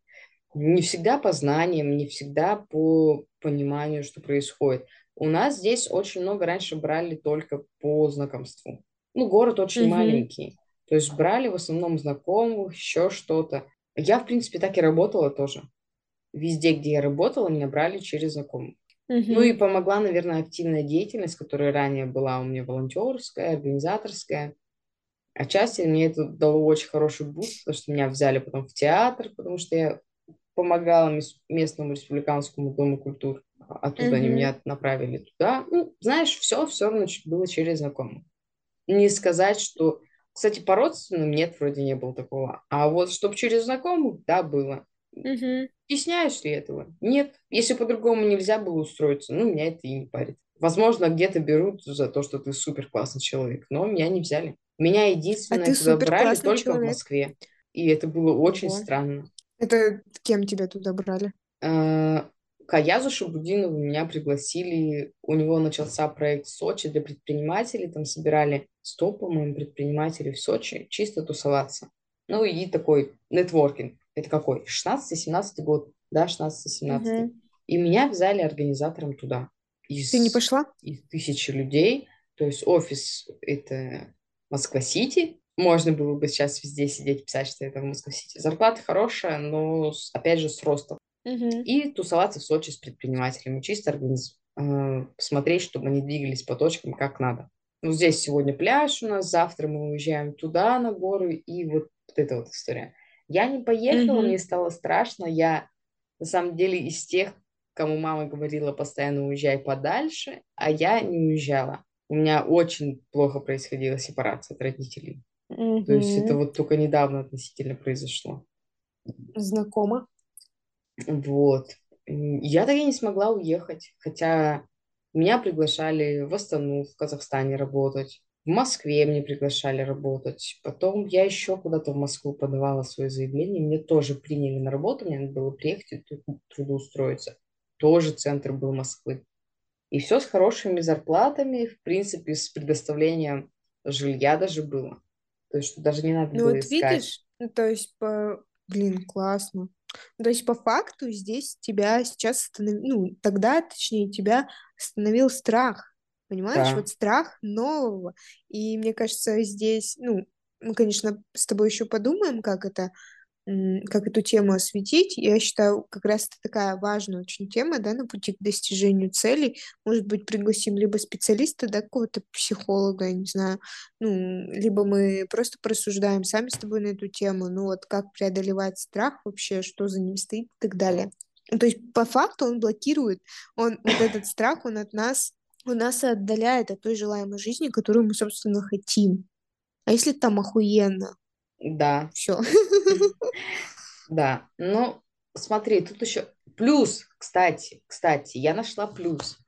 Не всегда по знаниям, не всегда по пониманию, что происходит. У нас здесь очень много раньше брали только по знакомству. Ну, город очень Мгм. маленький. То есть брали в основном знакомых, еще что-то. Я, в принципе, так и работала тоже. Везде, где я работала, меня брали через знакомых. Ну и помогла, наверное, активная деятельность, которая ранее была у меня волонтерская, организаторская. Отчасти мне это дало очень хороший буст, потому что меня взяли потом в театр, потому что я помогала мес- местному республиканскому дому культур. оттуда они Мгм. меня направили туда. Ну, знаешь, все все равно было через знакомых. Не сказать, что... Кстати, по родственным нет, вроде не было такого. А вот чтобы через знакомых, да, было. Мгм. Стесняюсь ли этого? Нет. Если по-другому нельзя было устроиться, ну, меня это и не парит. Возможно, где-то берут за то, что ты супер классный человек, но меня не взяли. Меня А единственное ты туда брали только в человек. Москве. И это было очень Ого. странно. Это кем тебя туда брали? Э, Каязу Шабудинову меня пригласили, у него начался проект в Сочи для предпринимателей, там собирали 100, по-моему, предпринимателей в Сочи, чисто тусоваться. Ну и такой нетворкинг. Это какой? 16-17 год, да, 16-17. Мгм. И меня взяли организатором туда. Из, Ты не пошла? из тысячи людей. То есть офис это Москва-Сити. Можно было бы сейчас везде сидеть, писать, что это в Москва-Сити. Зарплата хорошая, но, опять же, с ростом. Мгм. И тусоваться в Сочи с предпринимателями. Чисто организ... э, посмотреть, чтобы они двигались по точкам как надо. Ну, здесь сегодня пляж у нас, завтра мы уезжаем туда, на горы, и вот, вот эта вот история. Я не поехала, Мгм. мне стало страшно. Я, на самом деле, из тех, кому мама говорила постоянно уезжай подальше, а я не уезжала. У меня очень плохо происходила сепарация от родителей. То есть это вот только недавно относительно произошло. Знакомо. Вот. Я так и не смогла уехать, хотя меня приглашали в Астану, в Казахстане работать, в Москве мне приглашали работать. Потом я еще куда-то в Москву подавала свое заявление, мне тоже приняли на работу, мне надо было приехать и трудоустроиться. Тоже центр был Москвы. И все с хорошими зарплатами, в принципе, с предоставлением жилья даже было. То есть, что даже не надо Ну было вот искать. видишь, ну, то есть по... Блин, классно. Ну, То есть по факту здесь тебя сейчас остановил, ну, тогда, точнее, тебя остановил страх, понимаешь? Да, Вот страх нового. И мне кажется, здесь, ну, мы, конечно, с тобой еще подумаем, как это, как эту тему осветить. Я считаю, как раз это такая важная очень тема, да, на пути к достижению целей. Может быть, пригласим либо специалиста, да, какого-то психолога, я не знаю, ну, либо мы просто порассуждаем сами с тобой на эту тему, ну, вот как преодолевать страх вообще, что за ним стоит и так далее. Ну, То есть, по факту он блокирует, он, вот этот страх, он от нас, он нас отдаляет от той желаемой жизни, которую мы, собственно, хотим. А если там охуенно? Да. Все. Да, ну, смотри, тут еще плюс, кстати, кстати, я нашла плюс.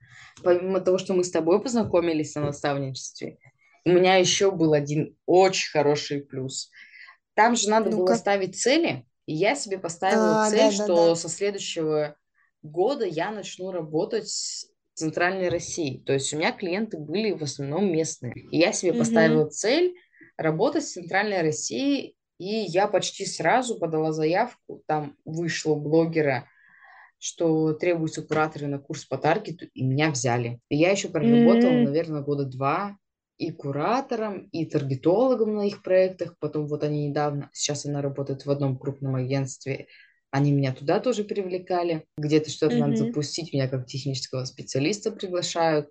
Помимо того, что мы с тобой познакомились на наставничестве, у меня еще был один очень хороший плюс. Там же надо было Ну-ка. ставить цели, и я себе поставила А, цель, да, да, что да. со следующего года я начну работать с Центральной Россией. То есть у меня клиенты были в основном местные. И я себе Мгм. поставила цель работать с Центральной Россией, и я почти сразу подала заявку, там вышло блогера, что требуются кураторы на курс по таргету, и меня взяли. И я еще проработала, М, наверное, года два и куратором, и таргетологом на их проектах. Потом вот они недавно, сейчас она работает в одном крупном агентстве, они меня туда тоже привлекали. Где-то что-то надо мгм. запустить, меня как технического специалиста приглашают.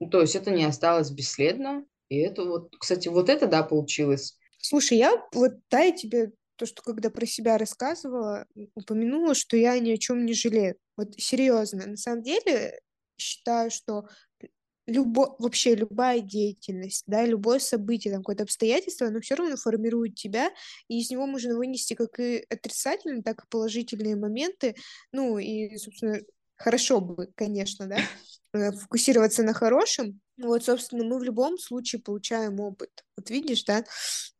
Ну, то есть это не осталось бесследно. И это вот, кстати, вот это, да, получилось. Слушай, я вот, да, я тебе то, что когда про себя рассказывала, упомянула, что я ни о чем не жалею. Вот серьезно, на самом деле считаю, что любо, вообще любая деятельность, да, любое событие, там, какое-то обстоятельство, оно все равно формирует тебя, и из него можно вынести как и отрицательные, так и положительные моменты. Ну, и, собственно, хорошо бы, конечно, да, фокусироваться на хорошем. Вот, собственно, мы в любом случае получаем опыт. Вот видишь, да,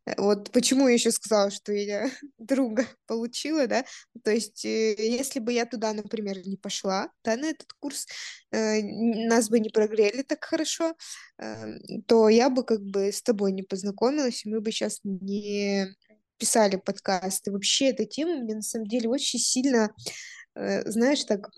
Э, Вот почему я еще сказала, что я друга получила, да. То есть, э, если бы я туда, например, не пошла, да, на этот курс, э, нас бы не прогрели так хорошо, э, то я бы как бы с тобой не познакомилась, и мы бы сейчас не писали подкасты. Вообще эта тема меня на самом деле очень сильно, э, знаешь, так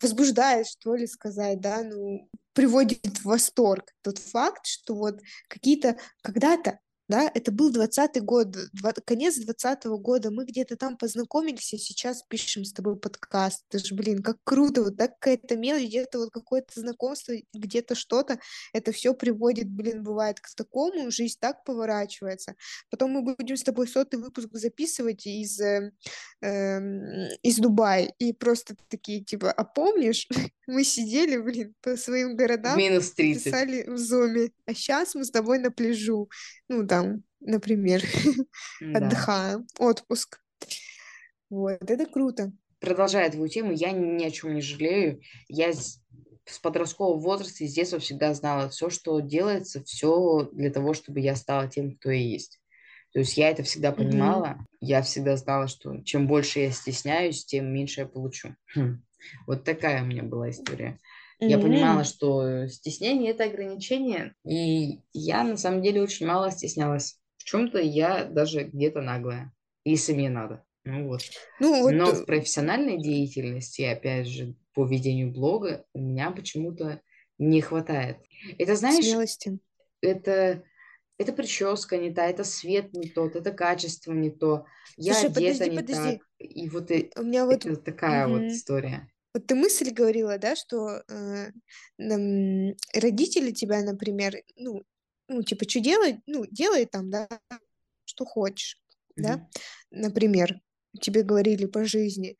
возбуждает, что ли, сказать, да, ну, приводит в восторг тот факт, что вот какие-то когда-то да, это был двадцатый год, два, конец двадцатого года, мы где-то там познакомились, и сейчас пишем с тобой подкаст, это же, блин, как круто, вот так какая-то мелочь, где-то вот какое-то знакомство, где-то что-то, это все приводит, блин, бывает к такому, жизнь так поворачивается, потом мы будем с тобой сотый выпуск записывать из, э, э, из Дубая, и просто такие, типа, а помнишь, мы сидели, блин, по своим городам, Минус 30. писали в зуме, а сейчас мы с тобой на пляжу, ну, там, например, Да. отдыхаем, отпуск. Вот, это круто. Продолжая твою тему, я ни о чем не жалею. Я с подросткового возраста и с детства всегда знала, все, что делается, все для того, чтобы я стала тем, кто я есть. То есть я это всегда понимала. Я всегда знала, что чем больше я стесняюсь, тем меньше я получу. Хм. Вот такая у меня была история. Я понимала, что стеснение это ограничение, и я на самом деле очень мало стеснялась. В чем-то я даже где-то наглая, если мне надо. Ну вот. Ну, вот, Но э, в профессиональной деятельности, опять же, по ведению блога, у меня почему-то не хватает. Это, знаешь, смелости. это, это прическа не та, это свет не тот, это качество не то, я Слушай, одета подожди, не подожди. так. И вот э- У меня вот, это такая вот мгм. история. Вот ты мысль говорила, да, что э, нам родители тебя, например, ну, ну, типа, что делать? Ну, делай там, да, что хочешь, да, Мгм. например, тебе говорили по жизни.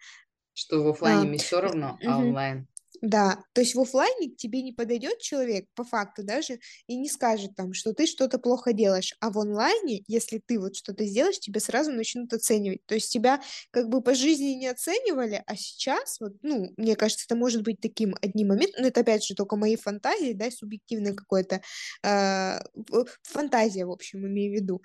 Что в оффлайне А, мне все равно, а мгм. онлайн Да, то есть в оффлайне к тебе не подойдет человек, по факту даже, и не скажет там, что ты что-то плохо делаешь, а в онлайне, если ты вот что-то сделаешь, тебя сразу начнут оценивать. То есть тебя как бы по жизни не оценивали, а сейчас, вот, ну, мне кажется, это может быть таким одним моментом, но это опять же только мои фантазии, да, субъективное какое-то, э, фантазия, в общем, имею в виду.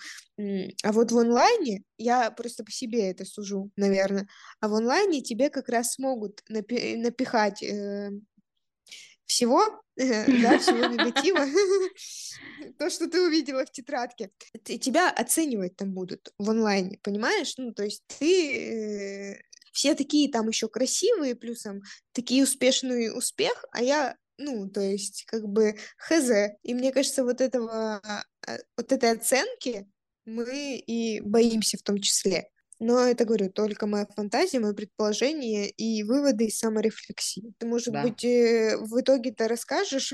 А вот в онлайне, я просто по себе это сужу, наверное, а в онлайне тебе как раз смогут напи- напихать э, всего, да, всего негатива, то, что ты увидела в тетрадке. Тебя оценивать там будут в онлайне, понимаешь? Ну, то есть ты... э, Все такие там еще красивые, плюсом такие успешный успех, а я, ну, то есть, как бы, хз. И мне кажется, вот этого, э, вот этой оценки мы и боимся в том числе. Но это, говорю, только моя фантазия, мое предположение и выводы из саморефлексии. Ты, может да. быть, э, в итоге-то расскажешь,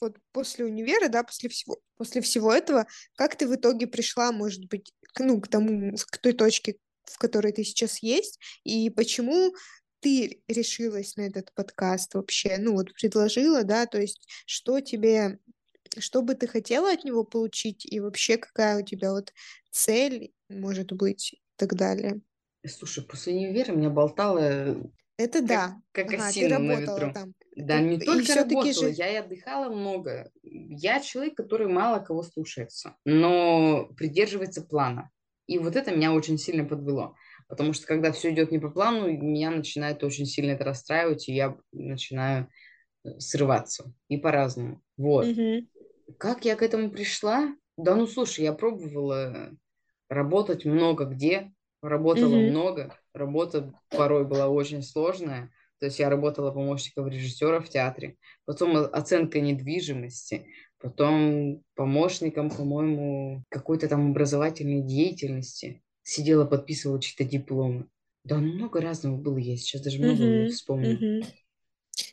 вот после универа, да, после всего, после всего этого, как ты в итоге пришла, может быть, к, ну, к тому, к той точке, в которой ты сейчас есть, и почему ты решилась на этот подкаст вообще, ну, вот предложила, да, то есть что тебе, что бы ты хотела от него получить, и вообще какая у тебя вот цель, может быть, и так далее. Слушай, после универа меня болтало Это как, да. как Ага, ты осину на ветру. там. Да, Как- не И только работала, же... я и отдыхала много. Я человек, который мало кого слушается, но придерживается плана. И вот это меня очень сильно подвело. Потому что когда все идет не по плану, меня начинает очень сильно это расстраивать, и я начинаю э, срываться. И по-разному. Вот. Мгм. Как я к этому пришла? Да ну слушай, я пробовала работать много где, работала Мгм. много, работа порой была очень сложная. То есть я работала помощником режиссера в театре, потом оценка недвижимости, потом помощником, по-моему, какой-то там образовательной деятельности. Сидела, подписывала чьи-то дипломы. Да много разного было, я сейчас даже многого не Мгм. вспомню.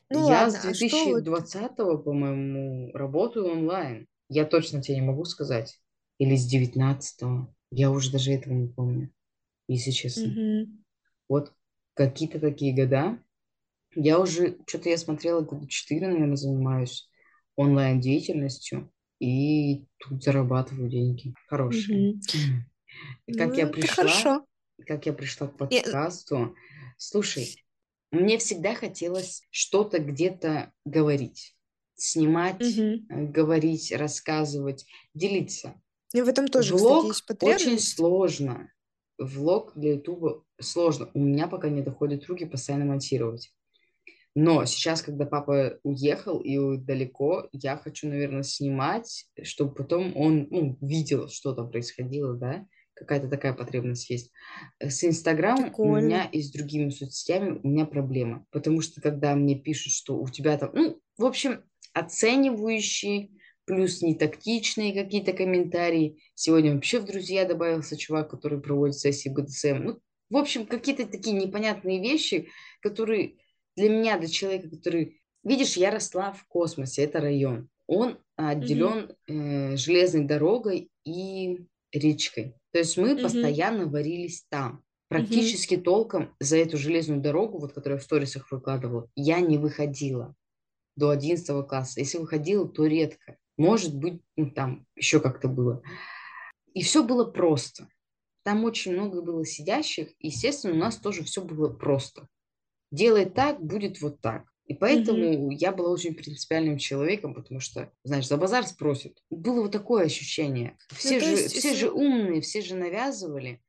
Ну Я с ладно, а что вот... 2020, по-моему, работаю онлайн. Я точно тебе не могу сказать. Или с 19 Я уже даже этого не помню, если честно. Мгм. Вот какие-то такие года. Я уже, что-то я смотрела, года 4, наверное, занимаюсь онлайн-деятельностью. И тут зарабатываю деньги. Хорошие. Мгм. М. Ну, Как я пришла, хорошо. как я пришла к подкасту. Слушай, мне всегда хотелось что-то где-то говорить, снимать, э, говорить, рассказывать, делиться. И в этом тоже, кстати, Влог есть очень сложно. Влог для Ютуба сложно. У меня пока не доходят руки постоянно монтировать. Но сейчас, когда папа уехал и далеко, я хочу, наверное, снимать, чтобы потом он ну, видел, что там происходило, да? Какая-то такая потребность есть. Э, С Инстаграмом у меня и с другими соцсетями у меня проблема. Потому что когда мне пишут, что у тебя там... Ну, в общем, оценивающие плюс нетактичные какие-то комментарии. Сегодня вообще в друзья добавился чувак, который проводит сессии БДСМ. Ну, в общем, какие-то такие непонятные вещи, которые для меня, для человека, который... Видишь, я росла в космосе, это район. Он отделен mm-hmm. э, железной дорогой и речкой. То есть мы mm-hmm. постоянно варились там. Практически mm-hmm. толком за эту железную дорогу, вот которую я в сторисах выкладывала, я не выходила до 11 класса. Если выходила, то редко. Может быть, ну, там еще как-то было. И все было просто. Там очень много было сидящих. Естественно, у нас тоже все было просто. Делай так, будет вот так. И поэтому mm-hmm. я была очень принципиальным человеком, потому что, знаешь, за базар спросят. Было вот такое ощущение. Ну, все, ну, же, есть, все если... же умные, все же навязывали.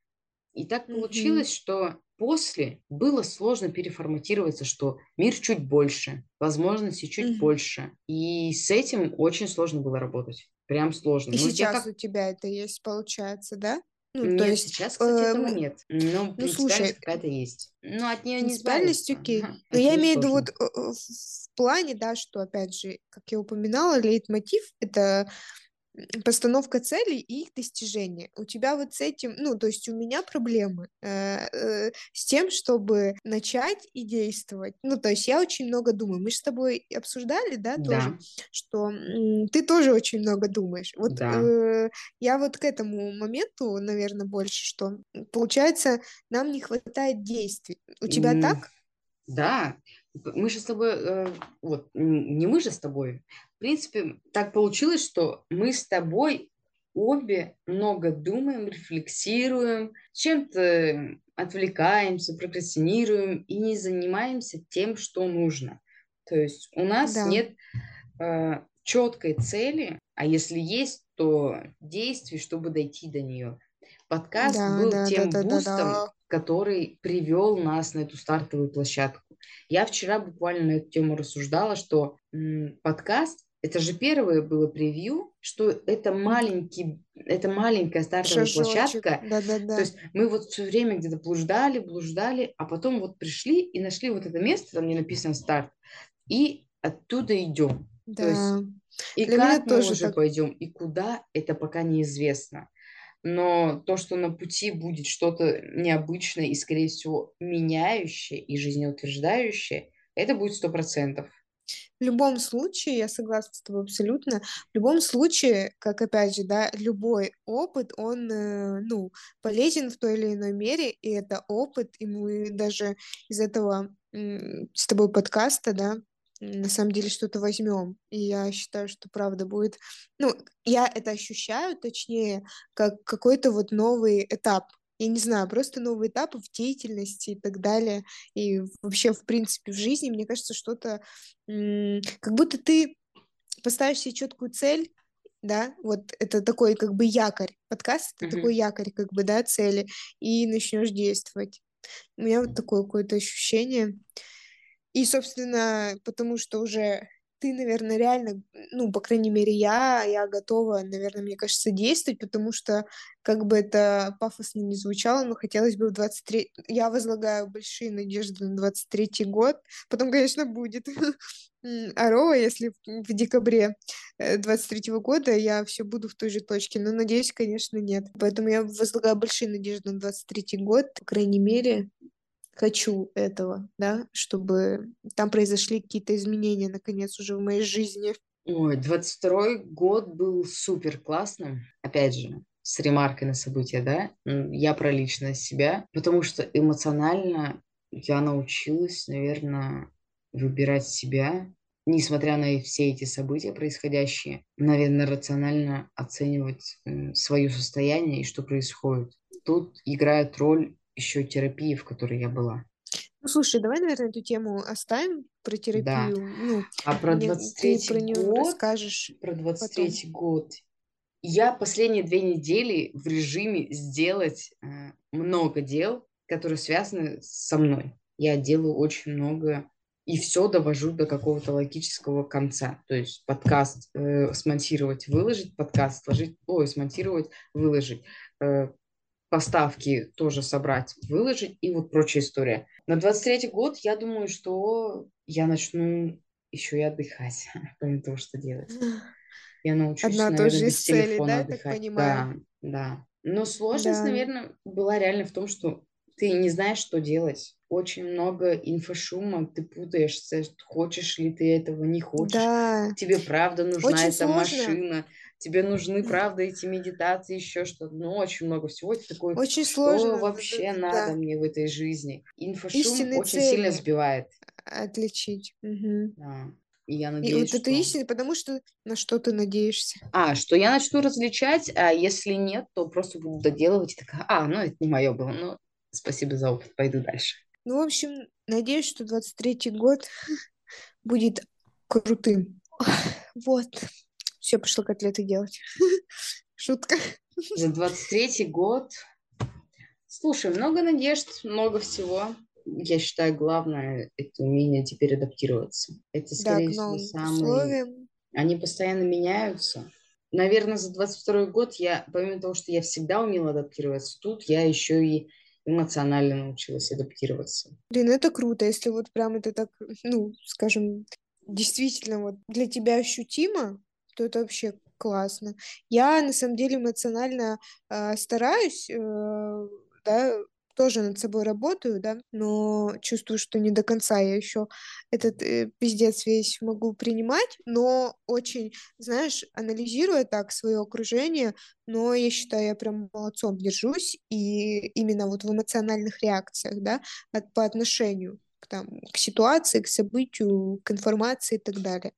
И так mm-hmm. получилось, что после было сложно переформатироваться, что мир чуть больше, возможностей чуть mm-hmm. больше. И с этим очень сложно было работать. Прям сложно. И Но сейчас как... у тебя это есть, получается, да? Ну, нет, то есть, сейчас, кстати, э, этого нет. Но ну, слушай, какая-то есть. Но от нее не избавиться. окей. Ага, Но я имею в виду вот э, э, в плане, да, что, опять же, как я упоминала, лейтмотив — это постановка целей и их достижение. У тебя вот с этим, ну, то есть у меня проблемы э, э, с тем, чтобы начать и действовать. Ну, то есть я очень много думаю. Мы же с тобой обсуждали, да, да. тоже, что э, ты тоже очень много думаешь. Вот да. э, я вот к этому моменту, наверное, больше, что получается, нам не хватает действий. У тебя mm. так? Да, мы же с тобой, э, вот, не мы же с тобой, в принципе, так получилось, что мы с тобой обе много думаем, рефлексируем, чем-то отвлекаемся, прокрастинируем и не занимаемся тем, что нужно. То есть у нас да. нет э, четкой цели, а если есть, то действий, чтобы дойти до нее. Подкаст да, был да, тем да, бустом, да, да. который привел нас на эту стартовую площадку. Я вчера буквально на эту тему рассуждала, что м, подкаст это же первое было превью, что это маленький, это маленькая стартовая Шажочек. площадка. Да, да, да. То есть мы вот все время где-то блуждали, блуждали, а потом вот пришли и нашли вот это место, там где написано старт, и оттуда идем. Да. То есть, и Для как мы тоже уже так... пойдем, и куда, это пока неизвестно но то, что на пути будет что-то необычное и, скорее всего, меняющее и жизнеутверждающее, это будет сто процентов. В любом случае, я согласна с тобой абсолютно, в любом случае, как опять же, да, любой опыт, он, э, ну, полезен в той или иной мере, и это опыт, и мы даже из этого с тобой подкаста, да, на самом деле что-то возьмем. И я считаю, что правда будет... Ну, я это ощущаю, точнее, как какой-то вот новый этап. Я не знаю, просто новый этап в деятельности и так далее. И вообще, в принципе, в жизни, мне кажется, что-то... Как будто ты поставишь себе четкую цель, да, вот это такой как бы якорь. Подкаст — это mm-hmm. такой якорь как бы, да, цели, и начнешь действовать. У меня вот такое какое-то ощущение. И, собственно, потому что уже ты, наверное, реально, ну, по крайней мере, я, я готова, наверное, мне кажется, действовать, потому что, как бы это пафосно не звучало, но хотелось бы в 23... Я возлагаю большие надежды на 23-й год, потом, конечно, будет. Арова, если в декабре 23 -го года я все буду в той же точке, но, надеюсь, конечно, нет. Поэтому я возлагаю большие надежды на 23 год, по крайней мере, хочу этого, да, чтобы там произошли какие-то изменения, наконец, уже в моей жизни. Ой, 22 год был супер классным. Опять же, с ремаркой на события, да, я про лично себя, потому что эмоционально я научилась, наверное, выбирать себя, несмотря на все эти события происходящие, наверное, рационально оценивать свое состояние и что происходит. Тут играет роль еще терапии, в которой я была. Ну, слушай, давай, наверное, эту тему оставим про терапию. Да. Ну, а про 23 ты про нее год, расскажешь про 23 потом. год. Я последние две недели в режиме сделать э, много дел, которые связаны со мной. Я делаю очень много и все довожу до какого-то логического конца. То есть подкаст э, смонтировать, выложить, подкаст сложить, ой, смонтировать, выложить, э, поставки тоже собрать, выложить и вот прочая история. На 23 год я думаю, что я начну еще и отдыхать, помимо того, что делать. Я научусь, Одна наверное, тоже без из целей, да, я так отдыхать. понимаю? Да, да. Но сложность, Да, наверное, была реально в том, что ты не знаешь, что делать. Очень много инфошума, ты путаешься, хочешь ли ты этого, не хочешь. да, Тебе правда нужна очень эта сложно, машина, тебе нужны, правда, эти медитации, еще что-то. Ну, очень много всего. И ты такой, очень что сложно, вообще надо да, мне в этой жизни? Инфошум истинные очень сильно цели сбивает. отличить. Мгм. Да. И я И надеюсь, вот это что... истина, потому что на что ты надеешься. А, что я начну различать, а если нет, то просто буду доделывать. И такая, а, ну это не мое было. Ну, спасибо за опыт, пойду дальше. Ну, в общем, надеюсь, что 23-й год будет крутым. Вот. Все, пошла котлеты делать. Шутка. За 23-й год... Слушай, много надежд, много всего. Я считаю, главное – это умение теперь адаптироваться. Это, Да, скорее к всего, самый... условиям. Они постоянно меняются. Наверное, за 22 год я, помимо того, что я всегда умела адаптироваться, тут я еще и эмоционально научилась адаптироваться. Блин, это круто, если вот прям это так, ну, скажем, действительно вот для тебя ощутимо, то это вообще классно. Я на самом деле эмоционально э, стараюсь, э, да, тоже над собой работаю, да, но чувствую, что не до конца я еще этот э, пиздец весь могу принимать, но очень, знаешь, анализируя так свое окружение, но я считаю, я прям молодцом держусь, и именно вот в эмоциональных реакциях, да, от, по отношению к, там, к ситуации, к событию, к информации и так далее.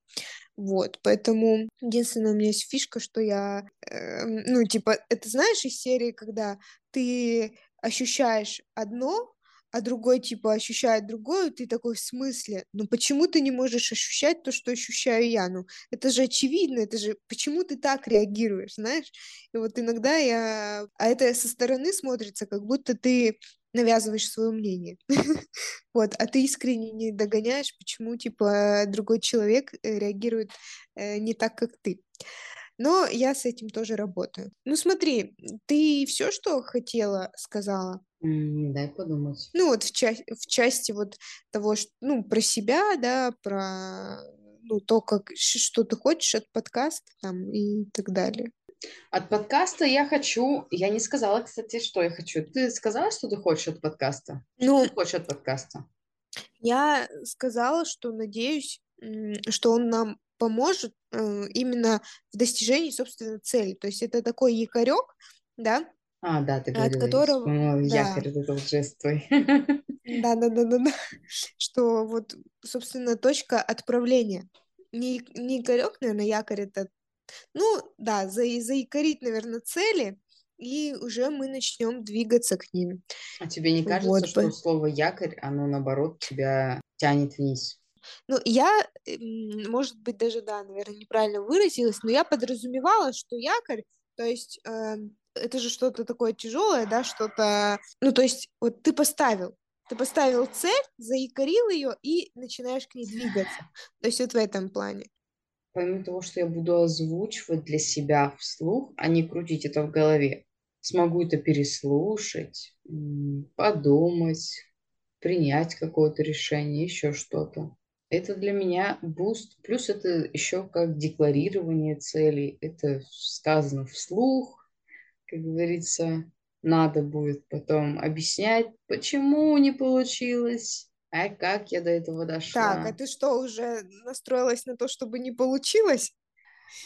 Вот, поэтому единственная у меня есть фишка, что я, э, ну, типа, это знаешь из серии, когда ты ощущаешь одно, а другой, типа, ощущает другое, ты такой, в смысле? Ну, почему ты не можешь ощущать то, что ощущаю я? Ну, это же очевидно, это же, почему ты так реагируешь, знаешь? И вот иногда я, а это со стороны смотрится, как будто ты навязываешь свое мнение. Вот, а ты искренне не догоняешь, почему, типа, другой человек э, реагирует э, не так, как ты. Но я с этим тоже работаю. Ну, смотри, ты все, что хотела, сказала? М, Дай подумать. Ну, вот в, ча- в части вот того, что, ну, про себя, да, про, ну, то, как, что ты хочешь от подкаста там и так далее. От подкаста я хочу... Я не сказала, кстати, что я хочу. Ты сказала, что ты хочешь от подкаста? Что Ну, ты хочешь от подкаста? я сказала, что надеюсь, что он нам поможет э, именно в достижении собственной цели. То есть это такой якорек, да, А, да, ты от говорила, я которого, вспомнила да, якорь, этот жест твой. да, да, да, да, да, что вот, собственно, точка отправления. Не, не якорек, наверное, якорь это, ну, да, за, заякорить, наверное, цели, и уже мы начнем двигаться к ним. А тебе не кажется, Вот, что слово якорь, оно наоборот тебя тянет вниз? ну, я, м, может быть, даже, да, наверное, неправильно выразилась, но я подразумевала, что якорь, то есть э, это же что-то такое тяжелое, да, что-то, ну, то есть вот ты поставил, ты поставил цель, заякорил ее и начинаешь к ней двигаться. То есть вот в этом плане. Помимо того, что я буду озвучивать для себя вслух, а не крутить это в голове, смогу это переслушать, подумать, принять какое-то решение, еще что-то. Это для меня буст. Плюс это еще как декларирование целей. Это сказано вслух, как говорится, надо будет потом объяснять, почему не получилось, а как я до этого Так, а дошла. ты что, уже настроилась на то, чтобы не получилось?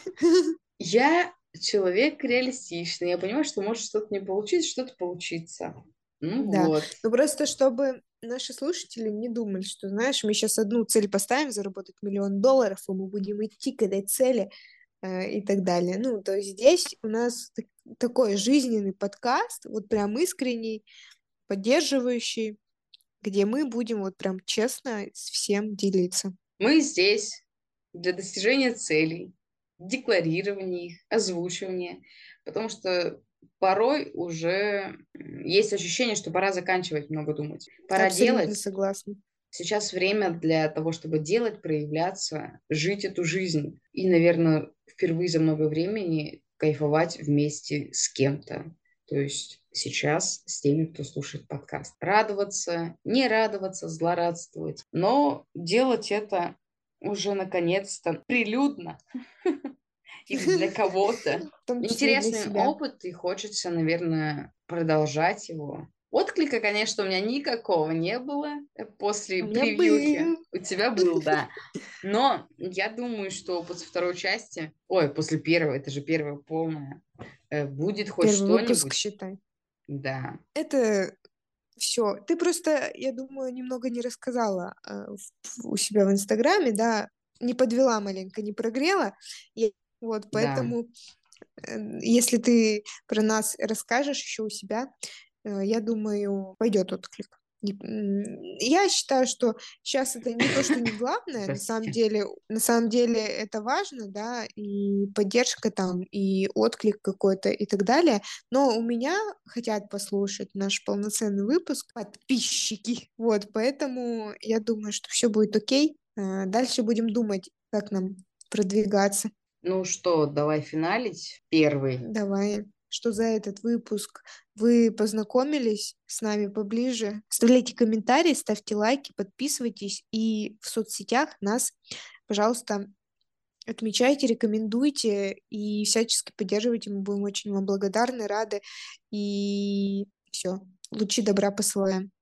Я человек реалистичный. Я понимаю, что может что-то не получиться, что-то получиться. Ну Да, вот. ну просто чтобы наши слушатели не думали, что, знаешь, мы сейчас одну цель поставим, заработать миллион долларов, и мы будем идти к этой цели э, и так далее. Ну, то есть здесь у нас так- такой жизненный подкаст, вот прям искренний, поддерживающий, где мы будем вот прям честно с всем делиться. Мы здесь для достижения целей, декларирования их, озвучивания, потому что порой уже есть ощущение, что пора заканчивать много думать. Пора Абсолютно делать. согласна. Сейчас время для того, чтобы делать, проявляться, жить эту жизнь. И, наверное, впервые за много времени кайфовать вместе с кем-то. То есть сейчас с теми, кто слушает подкаст. Радоваться, не радоваться, злорадствовать. Но делать это уже наконец-то прилюдно. или для кого-то. Для Интересный опыт, и хочется, наверное, продолжать его. Отклика, конечно, у меня никакого не было э, после У превьюхи. был. У тебя был, да. Но я думаю, что после второй части, ой, после первой, это же первая полная, э, будет хоть Первый выпуск, что-нибудь. считай. Да. Это все. Ты просто, я думаю, немного не рассказала э, у себя в Инстаграме, да, не подвела маленько, не прогрела. Вот, Да. поэтому, э, если ты про нас расскажешь еще у себя, я думаю, пойдет отклик. Я считаю, что сейчас это не то, что не главное, на самом деле, на самом деле это важно, да, и поддержка там, и отклик какой-то и так далее. Но у меня хотят послушать наш полноценный выпуск подписчики. Вот, поэтому я думаю, что все будет окей. А, Дальше будем думать, как нам продвигаться. Ну что, давай финалить первый. Давай, что за этот выпуск вы познакомились с нами поближе. Оставляйте комментарии, ставьте лайки, подписывайтесь и в соцсетях нас, пожалуйста, отмечайте, рекомендуйте и всячески поддерживайте. Мы будем очень вам благодарны, рады. И все. Лучи добра посылаем.